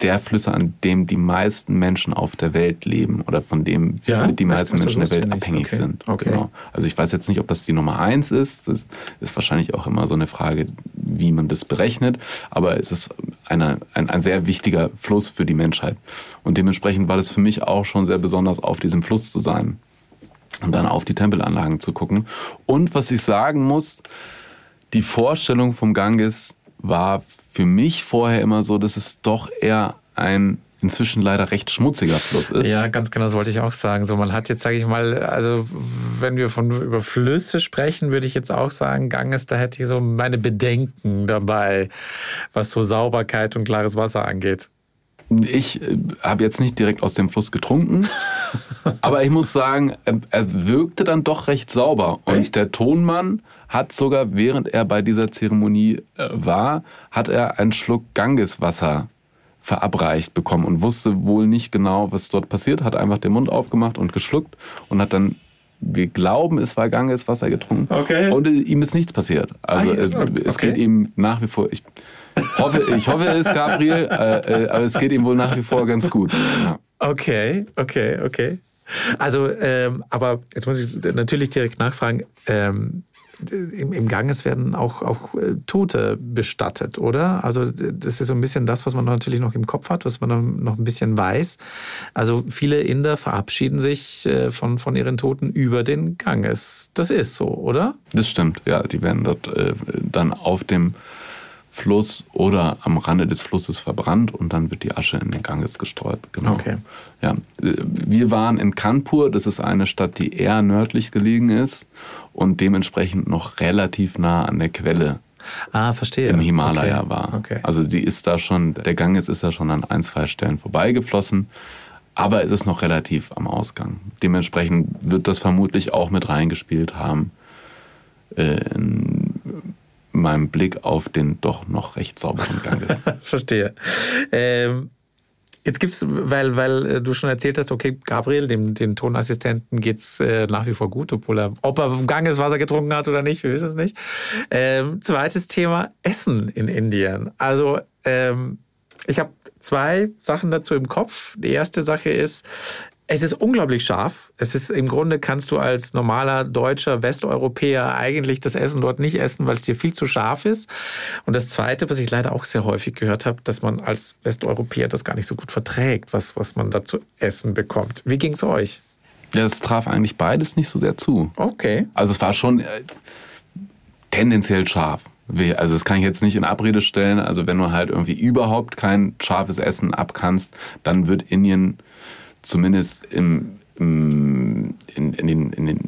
der Flüsse, an dem die meisten Menschen auf der Welt leben oder von dem Ja? die meisten Menschen der Welt abhängig Okay. sind. Okay. Genau. Also ich weiß jetzt nicht, ob das die Nummer eins ist. Das ist wahrscheinlich auch immer so eine Frage, wie man das berechnet. Aber es ist eine, ein, ein sehr wichtiger Fluss für die Menschheit. Und dementsprechend war das für mich auch schon sehr besonders, auf diesem Fluss zu sein und dann auf die Tempelanlagen zu gucken. Und was ich sagen muss, die Vorstellung vom Ganges war für mich vorher immer so, dass es doch eher ein inzwischen leider recht schmutziger Fluss ist. Ja, ganz genau, das wollte ich auch sagen. So, man hat jetzt, sage ich mal, also wenn wir von über Flüsse sprechen, würde ich jetzt auch sagen, Ganges, da hätte ich so meine Bedenken dabei, was so Sauberkeit und klares Wasser angeht. Ich äh, habe jetzt nicht direkt aus dem Fluss getrunken, aber ich muss sagen, äh, er wirkte dann doch recht sauber. Und Echt? der Tonmann hat sogar, während er bei dieser Zeremonie äh, war, hat er einen Schluck Gangeswasser verabreicht bekommen und wusste wohl nicht genau, was dort passiert, hat einfach den Mund aufgemacht und geschluckt und hat dann, wir glauben, es war Gangeswasser getrunken. Okay. Und äh, ihm ist nichts passiert. Also Ah, ja, äh, es okay. geht ihm nach wie vor, ich hoffe, ich hoffe es, Gabriel, äh, äh, aber es geht ihm wohl nach wie vor ganz gut. Ja. Okay, okay, okay. Also, ähm, aber jetzt muss ich natürlich direkt nachfragen. Ähm, im, Im Ganges werden auch, auch äh, Tote bestattet, oder? Also das ist so ein bisschen das, was man natürlich noch im Kopf hat, was man noch- ein bisschen weiß. Also viele Inder verabschieden sich äh, von, von ihren Toten über den Ganges. Das ist so, oder? Das stimmt, ja. Die werden dort äh, dann auf dem Fluss oder am Rande des Flusses verbrannt und dann wird die Asche in den Ganges gestreut. Genau. Okay. Ja. Wir waren in Kanpur, das ist eine Stadt, die eher nördlich gelegen ist und dementsprechend noch relativ nah an der Quelle Ah, verstehe. im Himalaya okay. war. Okay. Also die ist da schon, der Ganges ist da schon an ein, zwei Stellen vorbeigeflossen, aber es ist noch relativ am Ausgang. Dementsprechend wird das vermutlich auch mit reingespielt haben, äh, in meinem Blick auf den doch noch recht sauberen Ganges. Verstehe. Ähm, Jetzt gibt's, weil, weil äh, du schon erzählt hast, okay, Gabriel, dem, dem Tonassistenten geht's äh, nach wie vor gut, obwohl er, ob er Ganges Wasser getrunken hat oder nicht, wir wissen es nicht. Ähm, zweites Thema, Essen in Indien. Also, ähm, ich habe zwei Sachen dazu im Kopf. Die erste Sache ist, es ist unglaublich scharf. Es ist im Grunde kannst du als normaler deutscher Westeuropäer eigentlich das Essen dort nicht essen, weil es dir viel zu scharf ist. Und das Zweite, was ich leider auch sehr häufig gehört habe, dass man als Westeuropäer das gar nicht so gut verträgt, was, was man da zu essen bekommt. Wie ging es euch? Ja, es traf eigentlich beides nicht so sehr zu. Okay. Also es war schon äh, tendenziell scharf. Also das kann ich jetzt nicht in Abrede stellen. Also wenn du halt irgendwie überhaupt kein scharfes Essen abkannst, dann wird Indien zumindest im, in, in, den, in den,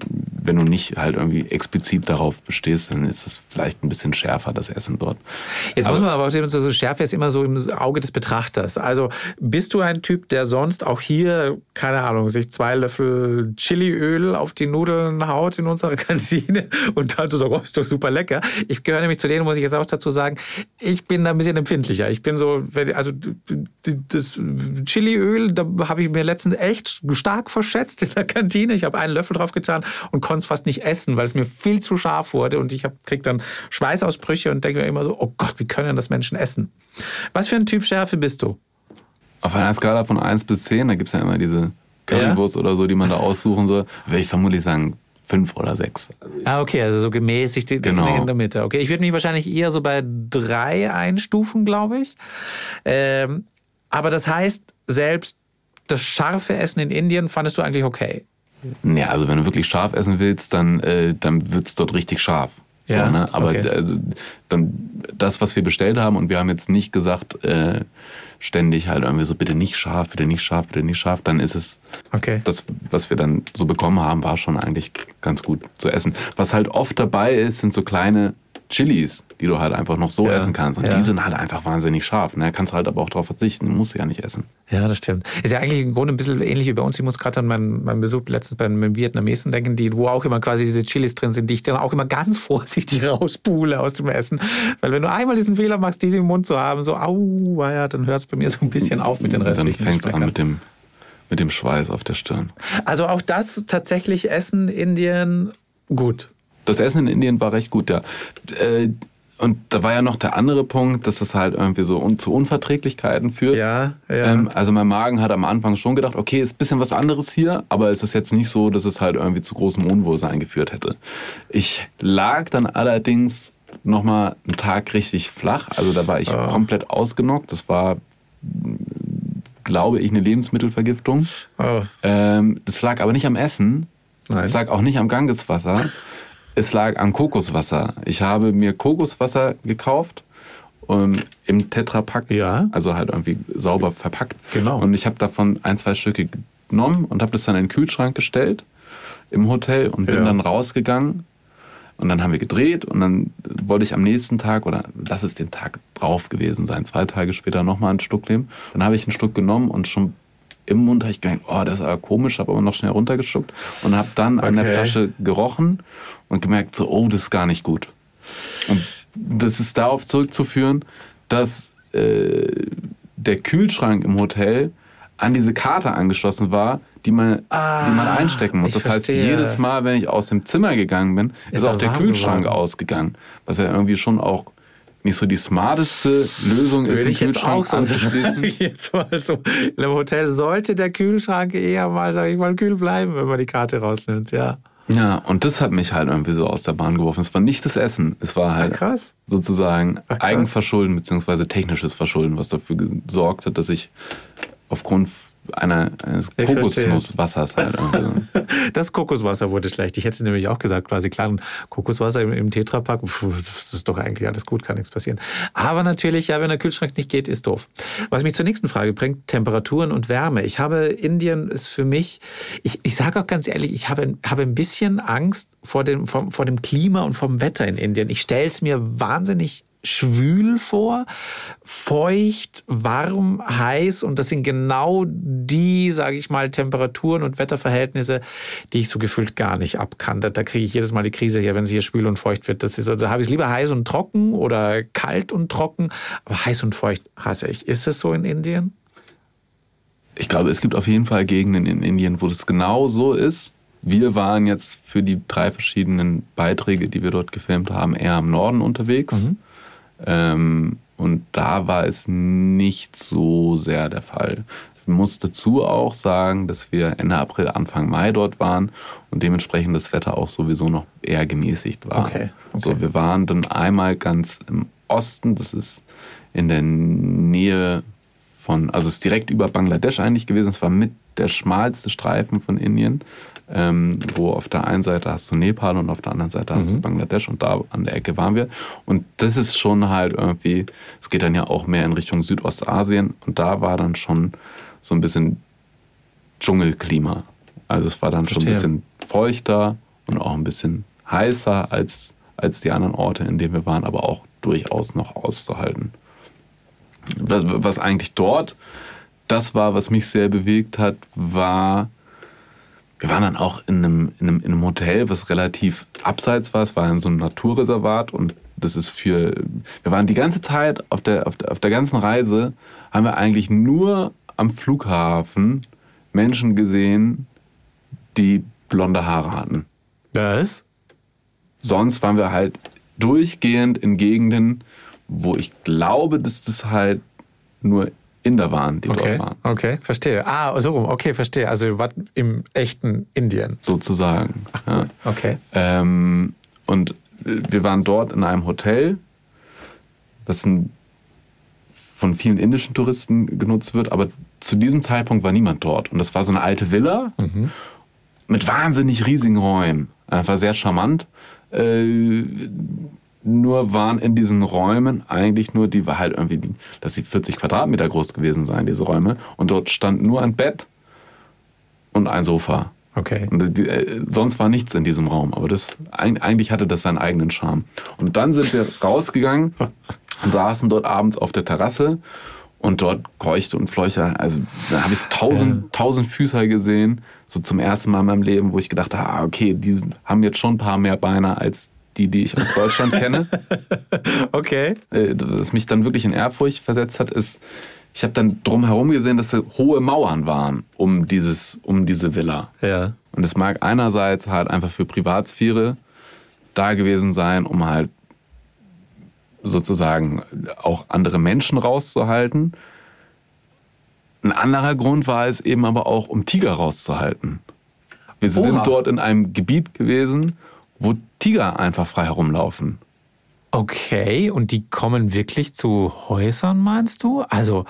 wenn du nicht halt irgendwie explizit darauf bestehst, dann ist es vielleicht ein bisschen schärfer, das Essen dort. Jetzt aber, muss man aber auch sehen, so Schärfe ist immer so im Auge des Betrachters. Also bist du ein Typ, der sonst auch hier, keine Ahnung, sich zwei Löffel Chiliöl auf die Nudeln haut in unserer Kantine und dann so, oh, ist doch super lecker. Ich gehöre nämlich zu denen, muss ich jetzt auch dazu sagen, ich bin da ein bisschen empfindlicher. Ich bin so, also das Chiliöl, da habe ich mir letztens echt stark verschätzt in der Kantine. Ich habe einen Löffel drauf getan und konnte es fast nicht essen, weil es mir viel zu scharf wurde und ich kriege dann Schweißausbrüche und denke mir immer so, oh Gott, wie können das Menschen essen? Was für ein Typ Schärfe bist du? Auf einer Skala von 1 bis 10, da gibt es ja immer diese Currywurst ja? oder so, die man da aussuchen soll, würde ich vermutlich sagen, fünf oder sechs. Also ah, okay, also so gemäßigt genau. in der Mitte. Okay, ich würde mich wahrscheinlich eher so bei drei einstufen, glaube ich. Ähm, aber das heißt, selbst das scharfe Essen in Indien fandest du eigentlich okay? Ja, also wenn du wirklich scharf essen willst, dann, äh, dann wird es dort richtig scharf. So, ja, ne? Aber okay. also, dann das, was wir bestellt haben, und wir haben jetzt nicht gesagt, äh, ständig halt irgendwie so, bitte nicht scharf, bitte nicht scharf, bitte nicht scharf, dann ist es, okay. das, was wir dann so bekommen haben, war schon eigentlich ganz gut zu essen. Was halt oft dabei ist, sind so kleine Chilis, die du halt einfach noch so ja, essen kannst. Und ja. die sind halt einfach wahnsinnig scharf. Ne? Kannst halt aber auch darauf verzichten, musst du ja nicht essen. Ja, das stimmt. Ist ja eigentlich im Grunde ein bisschen ähnlich wie bei uns. Ich muss gerade an meinen, meinen Besuch letztens bei einem Vietnamesen denken, die, wo auch immer quasi diese Chilis drin sind, die ich dann auch immer ganz vorsichtig rauspule aus dem Essen. Weil wenn du einmal diesen Fehler machst, diese im Mund zu haben, so, au, ja, dann hört es bei mir so ein bisschen auf mit den restlichen Dann fängt es an mit dem, mit dem Schweiß auf der Stirn. Also auch das tatsächlich Essen Indien gut. Das Essen in Indien war recht gut, ja. Äh, und da war ja noch der andere Punkt, dass es halt irgendwie so zu Unverträglichkeiten führt. Ja, ja. Ähm, also mein Magen hat am Anfang schon gedacht, okay, ist ein bisschen was anderes hier, aber es ist jetzt nicht so, dass es halt irgendwie zu großem Unwohlsein geführt hätte. Ich lag dann allerdings nochmal einen Tag richtig flach. Also da war ich oh. komplett ausgenockt. Das war, glaube ich, eine Lebensmittelvergiftung. Oh. Ähm, das lag aber nicht am Essen. Nein. Das lag auch nicht am Gangeswasser. Es lag an Kokoswasser. Ich habe mir Kokoswasser gekauft um, ähm, im Tetrapack, ja. also halt irgendwie sauber verpackt. Genau. Und ich habe davon ein, zwei Stücke genommen und habe das dann in den Kühlschrank gestellt im Hotel und bin ja. dann rausgegangen. Und dann haben wir gedreht und dann wollte ich am nächsten Tag, oder lass es den Tag drauf gewesen sein, zwei Tage später nochmal einen Schluck nehmen. Dann habe ich einen Schluck genommen und schon im Mund habe ich gedacht, oh, das ist aber komisch, habe aber noch schnell runtergeschluckt und habe dann okay. an der Flasche gerochen und gemerkt, so, oh, das ist gar nicht gut. Und das ist darauf zurückzuführen, dass äh, der Kühlschrank im Hotel an diese Karte angeschlossen war, die man, ah, die man ah, einstecken muss. Das verstehe. heißt, jedes Mal, wenn ich aus dem Zimmer gegangen bin, ist, ist auch der Kühlschrank geworden. ausgegangen. Was ja irgendwie schon auch nicht so die smarteste Lösung ist, den Kühlschrank so anzuschließen. Jetzt mal so. Im Hotel sollte der Kühlschrank eher mal, sag ich mal, kühl bleiben, wenn man die Karte rausnimmt, ja. Ja, und das hat mich halt irgendwie so aus der Bahn geworfen. Es war nicht das Essen, es war halt Ach, sozusagen Ach, Eigenverschulden bzw. technisches Verschulden, was dafür gesorgt hat, dass ich aufgrund einer, eines Kokosnusswassers halt. das Kokoswasser wurde schlecht. Ich hätte nämlich auch gesagt, quasi klar, Kokoswasser im, im Tetrapack, das ist doch eigentlich alles gut, kann nichts passieren. Aber natürlich, ja, wenn der Kühlschrank nicht geht, ist doof. Was mich zur nächsten Frage bringt, Temperaturen und Wärme. Ich habe, Indien ist für mich, ich, ich sage auch ganz ehrlich, ich habe, habe ein bisschen Angst vor dem, vor, vor dem Klima und vom Wetter in Indien. Ich stelle es mir wahnsinnig schwül vor, feucht, warm, heiß und das sind genau die, sage ich mal, Temperaturen und Wetterverhältnisse, die ich so gefühlt gar nicht abkann. Da, da kriege ich jedes Mal die Krise hier, wenn es hier schwül und feucht wird. Das ist, da habe ich es lieber heiß und trocken oder kalt und trocken, aber heiß und feucht hasse ich. Ist es so in Indien? Ich glaube, es gibt auf jeden Fall Gegenden in Indien, wo das genau so ist. Wir waren jetzt für die drei verschiedenen Beiträge, die wir dort gefilmt haben, eher im Norden unterwegs. Mhm. Ähm, und da war es nicht so sehr der Fall. Ich muss dazu auch sagen, dass wir Ende April, Anfang Mai dort waren und dementsprechend das Wetter auch sowieso noch eher gemäßigt war. Okay, okay. So, wir waren dann einmal ganz im Osten, das ist in der Nähe von, also es ist direkt über Bangladesch eigentlich gewesen. Es war mit der schmalste Streifen von Indien, ähm, wo auf der einen Seite hast du Nepal und auf der anderen Seite hast mhm. du Bangladesch und da an der Ecke waren wir. Und das ist schon halt irgendwie, es geht dann ja auch mehr in Richtung Südostasien und da war dann schon so ein bisschen Dschungelklima. Also es war dann Verstehe. schon ein bisschen feuchter und auch ein bisschen heißer als, als die anderen Orte, in denen wir waren, aber auch durchaus noch auszuhalten was, was eigentlich dort das war, was mich sehr bewegt hat, war, wir waren dann auch in einem, in einem, in einem Hotel, was relativ abseits war. Es war in so einem Naturreservat und das ist für, wir waren die ganze Zeit auf der, auf der, auf der ganzen Reise, haben wir eigentlich nur am Flughafen Menschen gesehen, die blonde Haare hatten. Was? Sonst waren wir halt durchgehend in Gegenden, wo ich glaube, dass das halt nur Inder waren, die okay. dort waren. Okay, verstehe. Ah, so rum. Okay, verstehe. Also was im echten Indien. Sozusagen. Ach, ja. Okay. Ähm, und wir waren dort in einem Hotel, das ein, von vielen indischen Touristen genutzt wird, aber zu diesem Zeitpunkt war niemand dort. Und das war so eine alte Villa mhm. mit wahnsinnig riesigen Räumen. Einfach sehr charmant. Äh, nur waren in diesen Räumen eigentlich nur, die war halt irgendwie, dass sie 40 Quadratmeter groß gewesen seien, diese Räume. Und dort stand nur ein Bett und ein Sofa. Okay. Und die, äh, sonst war nichts in diesem Raum. Aber das, eigentlich hatte das seinen eigenen Charme. Und dann sind wir rausgegangen und saßen dort abends auf der Terrasse und dort keuchte und fleuche. Also da habe ich tausend, ja. tausend Füßer gesehen. So zum ersten Mal in meinem Leben, wo ich gedacht habe, ah, okay, die haben jetzt schon ein paar mehr Beine als die, die ich aus Deutschland kenne. Okay. Äh, was mich dann wirklich in Ehrfurcht versetzt hat, ist, ich habe dann drumherum gesehen, dass da hohe Mauern waren um, dieses, um diese Villa. Ja. Und es mag einerseits halt einfach für Privatsphäre da gewesen sein, um halt sozusagen auch andere Menschen rauszuhalten. Ein anderer Grund war es eben aber auch, um Tiger rauszuhalten. Wir Oha. sind dort in einem Gebiet gewesen, wo Tiger einfach frei herumlaufen. Okay, und die kommen wirklich zu Häusern, meinst du? Also,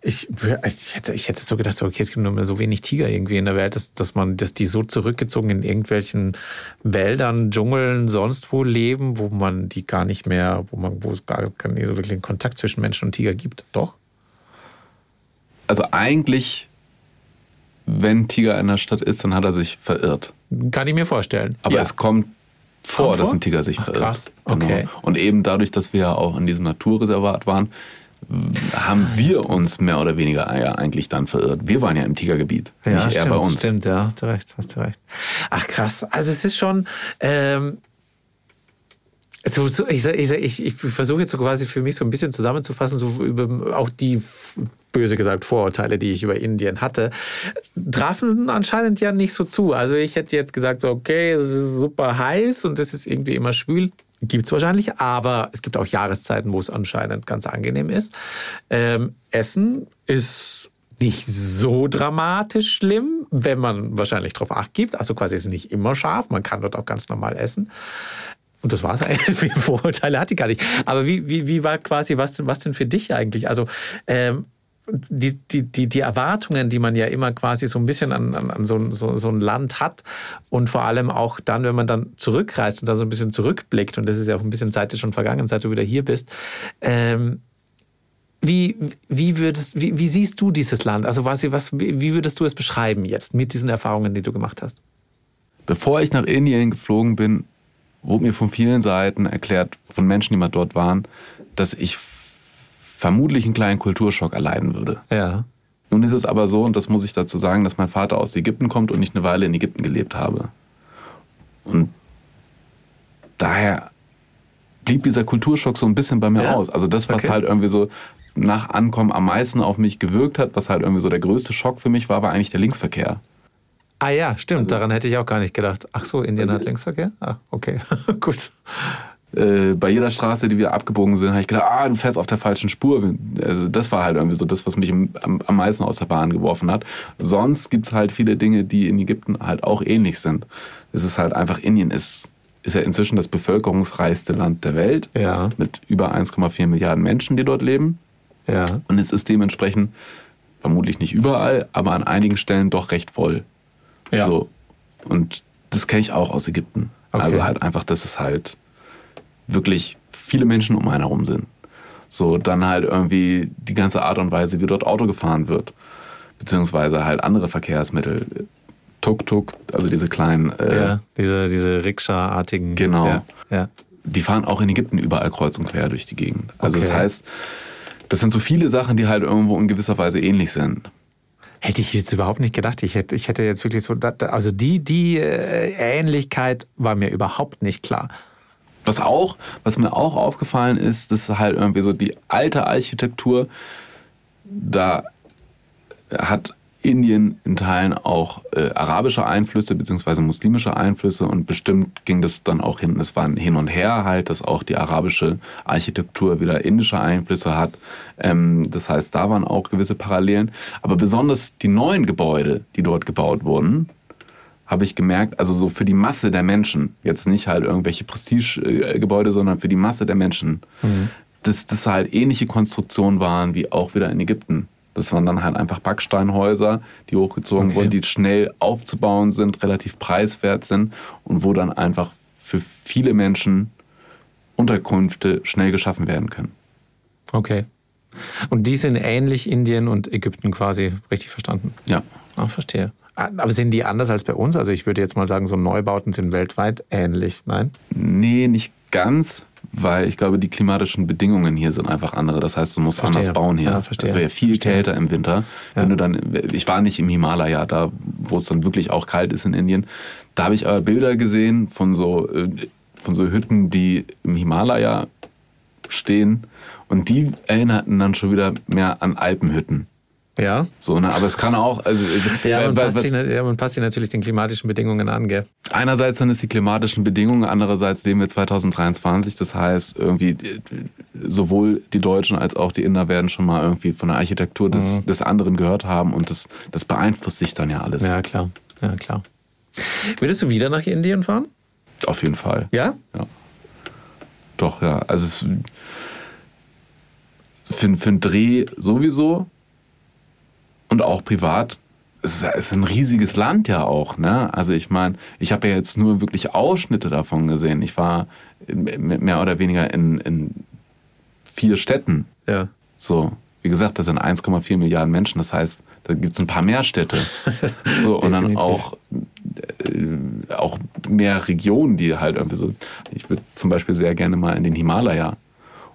ich, ich, hätte, ich hätte so gedacht, okay, es gibt nur mehr so wenig Tiger irgendwie in der Welt, dass, dass man, dass die so zurückgezogen in irgendwelchen Wäldern, Dschungeln, sonst wo leben, wo man die gar nicht mehr, wo man, wo es gar nicht so wirklich einen Kontakt zwischen Menschen und Tiger gibt. Doch? Also eigentlich, wenn Tiger in der Stadt ist, dann hat er sich verirrt. Kann ich mir vorstellen. Aber ja. es kommt vor, kommt dass ein Tiger sich Ach, verirrt. Krass. Genau. Okay. Und eben dadurch, dass wir ja auch in diesem Naturreservat waren, haben wir uns mehr oder weniger ja eigentlich dann verirrt. Wir waren ja im Tigergebiet, ja, nicht stimmt, er bei uns. Stimmt, ja, hast du recht, hast du recht. Ach krass, also es ist schon, ähm, so, so, ich, ich, ich, ich versuche jetzt so quasi für mich so ein bisschen zusammenzufassen, so über auch die böse gesagt Vorurteile, die ich über Indien hatte, trafen anscheinend ja nicht so zu. Also ich hätte jetzt gesagt, so, okay, es ist super heiß und es ist irgendwie immer schwül. Gibt es wahrscheinlich, aber es gibt auch Jahreszeiten, wo es anscheinend ganz angenehm ist. Ähm, Essen ist nicht so dramatisch schlimm, wenn man wahrscheinlich darauf acht gibt. Also quasi ist es nicht immer scharf, man kann dort auch ganz normal essen. Und das war es eigentlich. Viele Vorurteile hatte ich gar nicht. Aber wie, wie, wie war quasi, was, was denn für dich eigentlich? Also ähm, die, die, die, die Erwartungen, die man ja immer quasi so ein bisschen an, an, an so, so, so ein Land hat und vor allem auch dann, wenn man dann zurückreist und da so ein bisschen zurückblickt, und das ist ja auch ein bisschen Zeit schon vergangen, seit du wieder hier bist, ähm, wie, wie, würdest, wie, wie siehst du dieses Land? Also was, was, wie würdest du es beschreiben jetzt mit diesen Erfahrungen, die du gemacht hast? Bevor ich nach Indien geflogen bin, wurde mir von vielen Seiten erklärt, von Menschen, die mal dort waren, dass ich vermutlich einen kleinen Kulturschock erleiden würde. Ja. Nun ist es aber so, und das muss ich dazu sagen, dass mein Vater aus Ägypten kommt und ich eine Weile in Ägypten gelebt habe. Und daher blieb dieser Kulturschock so ein bisschen bei mir Ja? aus. Also das, was Okay. halt irgendwie so nach Ankommen am meisten auf mich gewirkt hat, was halt irgendwie so der größte Schock für mich war, war eigentlich der Linksverkehr. Ah ja, stimmt. Daran hätte ich auch gar nicht gedacht. Ach so, Indien hat Linksverkehr? Ah, okay. Gut. Äh, bei jeder Straße, die wir abgebogen sind, habe ich gedacht, ah, du fährst auf der falschen Spur. Also das war halt irgendwie so das, was mich am, am am meisten aus der Bahn geworfen hat. Sonst gibt es halt viele Dinge, die in Ägypten halt auch ähnlich sind. Es ist halt einfach, Indien ist, ist ja inzwischen das bevölkerungsreichste Land der Welt. Ja. Mit über 1,4 Milliarden Menschen, die dort leben. Ja. Und es ist dementsprechend, vermutlich nicht überall, aber an einigen Stellen doch recht voll. Ja. So. Und das kenne ich auch aus Ägypten. Okay. Also halt einfach, dass es halt wirklich viele Menschen um einen herum sind. So, dann halt irgendwie die ganze Art und Weise, wie dort Auto gefahren wird. Beziehungsweise halt andere Verkehrsmittel. Tuk-Tuk, also diese kleinen, äh, ja. Diese, diese Rikscha-artigen. Genau. Ja. ja. die fahren auch in Ägypten überall kreuz und quer durch die Gegend. Also das Okay. heißt, das sind so viele Sachen, die halt irgendwo in gewisser Weise ähnlich sind. Hätte ich jetzt überhaupt nicht gedacht. Ich hätte, ich hätte jetzt wirklich so, also die, die äh, Ähnlichkeit war mir überhaupt nicht klar. Was auch, was mir auch aufgefallen ist, dass halt irgendwie so die alte Architektur, da hat Indien in Teilen auch äh, arabische Einflüsse beziehungsweise muslimische Einflüsse und bestimmt ging das dann auch hin, es war ein Hin und Her halt, dass auch die arabische Architektur wieder indische Einflüsse hat. Ähm, das heißt, da waren auch gewisse Parallelen. Aber besonders die neuen Gebäude, die dort gebaut wurden, habe ich gemerkt, also so für die Masse der Menschen, jetzt nicht halt irgendwelche Prestigegebäude, sondern für die Masse der Menschen, dass das halt ähnliche Konstruktionen waren wie auch wieder in Ägypten. Das waren dann halt einfach Backsteinhäuser, die hochgezogen Okay. wurden, die schnell aufzubauen sind, relativ preiswert sind und wo dann einfach für viele Menschen Unterkünfte schnell geschaffen werden können. Okay. Und die sind ähnlich Indien und Ägypten quasi, richtig verstanden? Ja. Ah, verstehe. Ah, Aber sind die anders als bei uns? Also ich würde jetzt mal sagen, so Neubauten sind weltweit ähnlich. Nein? Nee, nicht ganz, weil ich glaube, die klimatischen Bedingungen hier sind einfach andere. Das heißt, du musst Verstehe. anders bauen hier. Ja, verstehe. Es wäre ja viel Verstehe. kälter im Winter. Wenn Ja. du dann, ich war nicht im Himalaya, da, wo es dann wirklich auch kalt ist in Indien. Da habe ich aber Bilder gesehen von so, äh, von so Hütten, die im Himalaya stehen. Und die erinnerten dann schon wieder mehr an Alpenhütten. Ja. So, ne? Aber es kann auch, also Ja, man passt, was- sich, ja, man passt sich natürlich den klimatischen Bedingungen an, gell? Einerseits sind es die klimatischen Bedingungen, andererseits leben wir 2023. Das heißt, irgendwie äh, sowohl die Deutschen als auch die Inder werden schon mal irgendwie von der Architektur des, des anderen gehört haben und das, das beeinflusst sich dann ja alles. Ja, klar. Ja, klar. Würdest du wieder nach Indien fahren? Auf jeden Fall. Ja? Ja. Doch, ja. Also es, für, für einen Dreh sowieso und auch privat. Es ist, ein riesiges Land ja auch, ne? Also ich meine, ich habe ja jetzt nur wirklich Ausschnitte davon gesehen. Ich war mehr oder weniger in, in vier Städten. Ja. So, wie gesagt, das sind 1,4 Milliarden Menschen. Das heißt, da gibt es ein paar mehr Städte. So, und dann auch, äh, auch mehr Regionen, die halt irgendwie so. Ich würde zum Beispiel sehr gerne mal in den Himalaya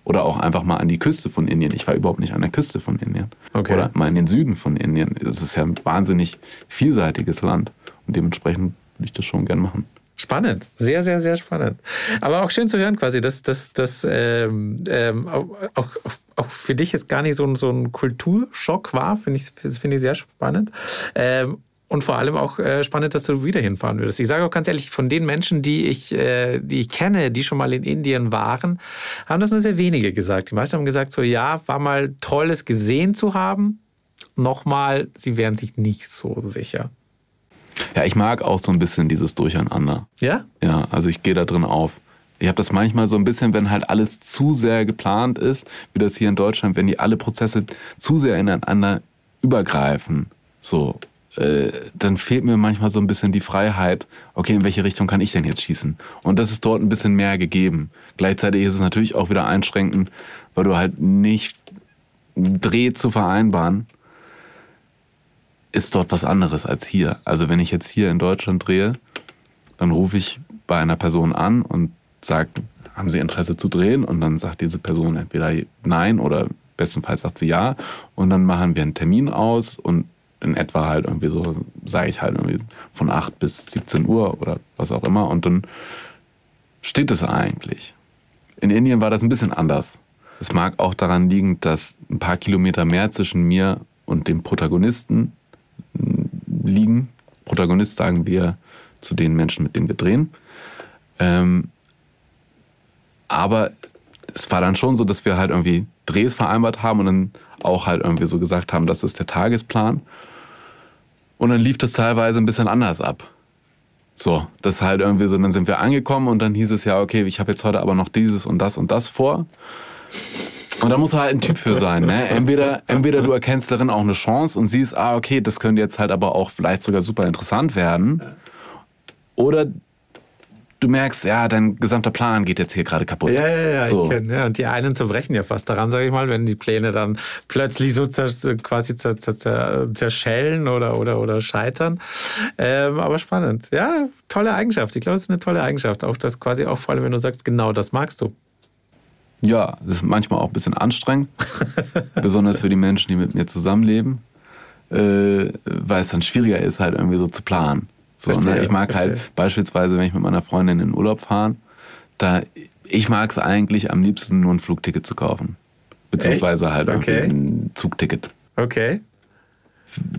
oder auch einfach mal an die Küste von Indien. Ich war überhaupt nicht an der Küste von Indien. Okay. Oder mal in den Süden von Indien. Das ist ja ein wahnsinnig vielseitiges Land. Und dementsprechend würde ich das schon gern machen. Spannend, sehr, sehr, sehr spannend. Aber auch schön zu hören, quasi, dass das dass, ähm, ähm, auch, auch, auch für dich es gar nicht so ein, so ein Kulturschock war, finde ich, das finde ich sehr spannend. Ähm, und vor allem auch äh, spannend, dass du wieder hinfahren würdest. Ich sage auch ganz ehrlich, von den Menschen, die ich, äh, die ich kenne, die schon mal in Indien waren, haben das nur sehr wenige gesagt. Die meisten haben gesagt, so ja, war mal toll, es gesehen zu haben. Nochmal, sie wären sich nicht so sicher. Ja, ich mag auch so ein bisschen dieses Durcheinander. Ja? Ja, also ich gehe da drin auf. Ich habe das manchmal so ein bisschen, wenn halt alles zu sehr geplant ist, wie das hier in Deutschland, wenn die alle Prozesse zu sehr ineinander übergreifen, so, äh, dann fehlt mir manchmal so ein bisschen die Freiheit, okay, in welche Richtung kann ich denn jetzt schießen? Und das ist dort ein bisschen mehr gegeben. Gleichzeitig ist es natürlich auch wieder einschränkend, weil du halt nicht einen Dreh zu vereinbaren, ist dort was anderes als hier. Also wenn ich jetzt hier in Deutschland drehe, dann rufe ich bei einer Person an und sagt, haben Sie Interesse zu drehen? Und dann sagt diese Person entweder nein oder bestenfalls sagt sie ja. Und dann machen wir einen Termin aus und in etwa halt irgendwie so, sage ich halt irgendwie von 8 bis 17 Uhr oder was auch immer. Und dann steht es eigentlich. In Indien war das ein bisschen anders. Es mag auch daran liegen, dass ein paar Kilometer mehr zwischen mir und dem Protagonisten liegen. Protagonist sagen wir zu den Menschen, mit denen wir drehen. Ähm, aber es war dann schon so, dass wir halt irgendwie Drehs vereinbart haben und dann auch halt irgendwie so gesagt haben, das ist der Tagesplan. Und dann lief das teilweise ein bisschen anders ab. So, das halt irgendwie so, dann sind wir angekommen und dann hieß es ja, okay, ich habe jetzt heute aber noch dieses und das und das vor. Und da muss halt ein Typ für sein. Ne? Entweder, entweder du erkennst darin auch eine Chance und siehst, ah, okay, das könnte jetzt halt aber auch vielleicht sogar super interessant werden. Oder du merkst, ja, dein gesamter Plan geht jetzt hier gerade kaputt. Ja, ja, ja, so. ich kenne. Ja. Und die einen zerbrechen ja fast daran, sage ich mal, wenn die Pläne dann plötzlich so quasi zerschellen oder, oder, oder scheitern. Ähm, aber spannend. Ja, tolle Eigenschaft. Ich glaube, es ist eine tolle Eigenschaft. Auch das quasi auch vor allem, wenn du sagst, genau das magst du. Ja, das ist manchmal auch ein bisschen anstrengend. besonders für die Menschen, die mit mir zusammenleben. Äh, weil es dann schwieriger ist, halt irgendwie so zu planen. So, ne? verstehe, ne? Ich mag halt verstehe. halt beispielsweise, wenn ich mit meiner Freundin in den Urlaub fahre, da ich mag es eigentlich am liebsten nur ein Flugticket zu kaufen. Beziehungsweise Echt? halt okay. ein Zugticket. Okay.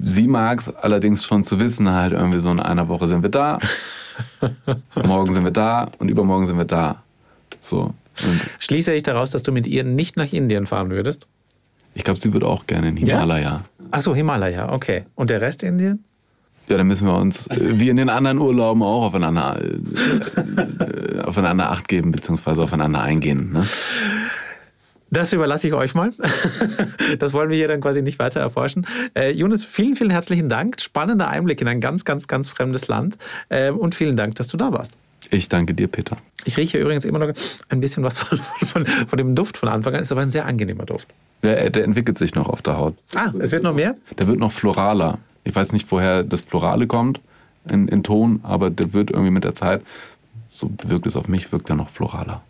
Sie mag es allerdings schon zu wissen, halt irgendwie so in einer Woche sind wir da, morgen sind wir da und übermorgen sind wir da. So. Und Schließe ich daraus, dass du mit ihr nicht nach Indien fahren würdest? Ich glaube, sie würde auch gerne in Himalaya. Ja? Achso, Himalaya, okay. Und der Rest Indien? Ja, dann müssen wir uns, äh, wie in den anderen Urlauben, auch aufeinander, äh, aufeinander Acht geben, beziehungsweise aufeinander eingehen. Ne? Das überlasse ich euch mal. Das wollen wir hier dann quasi nicht weiter erforschen. Äh, Jonas, vielen, vielen herzlichen Dank. Spannender Einblick in ein ganz, ganz, ganz fremdes Land. Äh, und vielen Dank, dass du da warst. Ich danke dir, Peter. Ich rieche übrigens immer noch ein bisschen was von, von, von dem Duft von Anfang an. Ist aber ein sehr angenehmer Duft. Ja, der entwickelt sich noch auf der Haut. Ah, es wird noch mehr? Der wird noch floraler. Ich weiß nicht, woher das Florale kommt in, in Ton, aber der wird irgendwie mit der Zeit, so wirkt es auf mich, wirkt er noch floraler.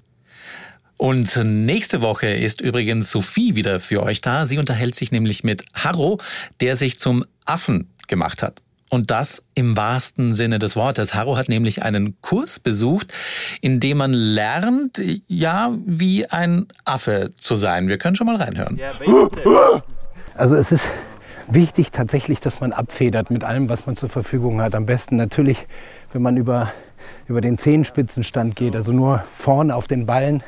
Und nächste Woche ist übrigens Sophie wieder für euch da. Sie unterhält sich nämlich mit Harro, der sich zum Affen gemacht hat. Und das im wahrsten Sinne des Wortes. Harro hat nämlich einen Kurs besucht, in dem man lernt, ja, wie ein Affe zu sein. Wir können schon mal reinhören. Also es ist wichtig tatsächlich, dass man abfedert mit allem, was man zur Verfügung hat. Am besten natürlich, wenn man über, über den Zehenspitzenstand geht, also nur vorne auf den Ballen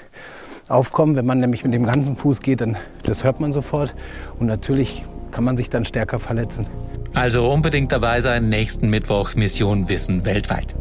aufkommen. Wenn man nämlich mit dem ganzen Fuß geht, dann das hört man sofort. Und natürlich kann man sich dann stärker verletzen. Also unbedingt dabei sein, nächsten Mittwoch Mission Wissen weltweit.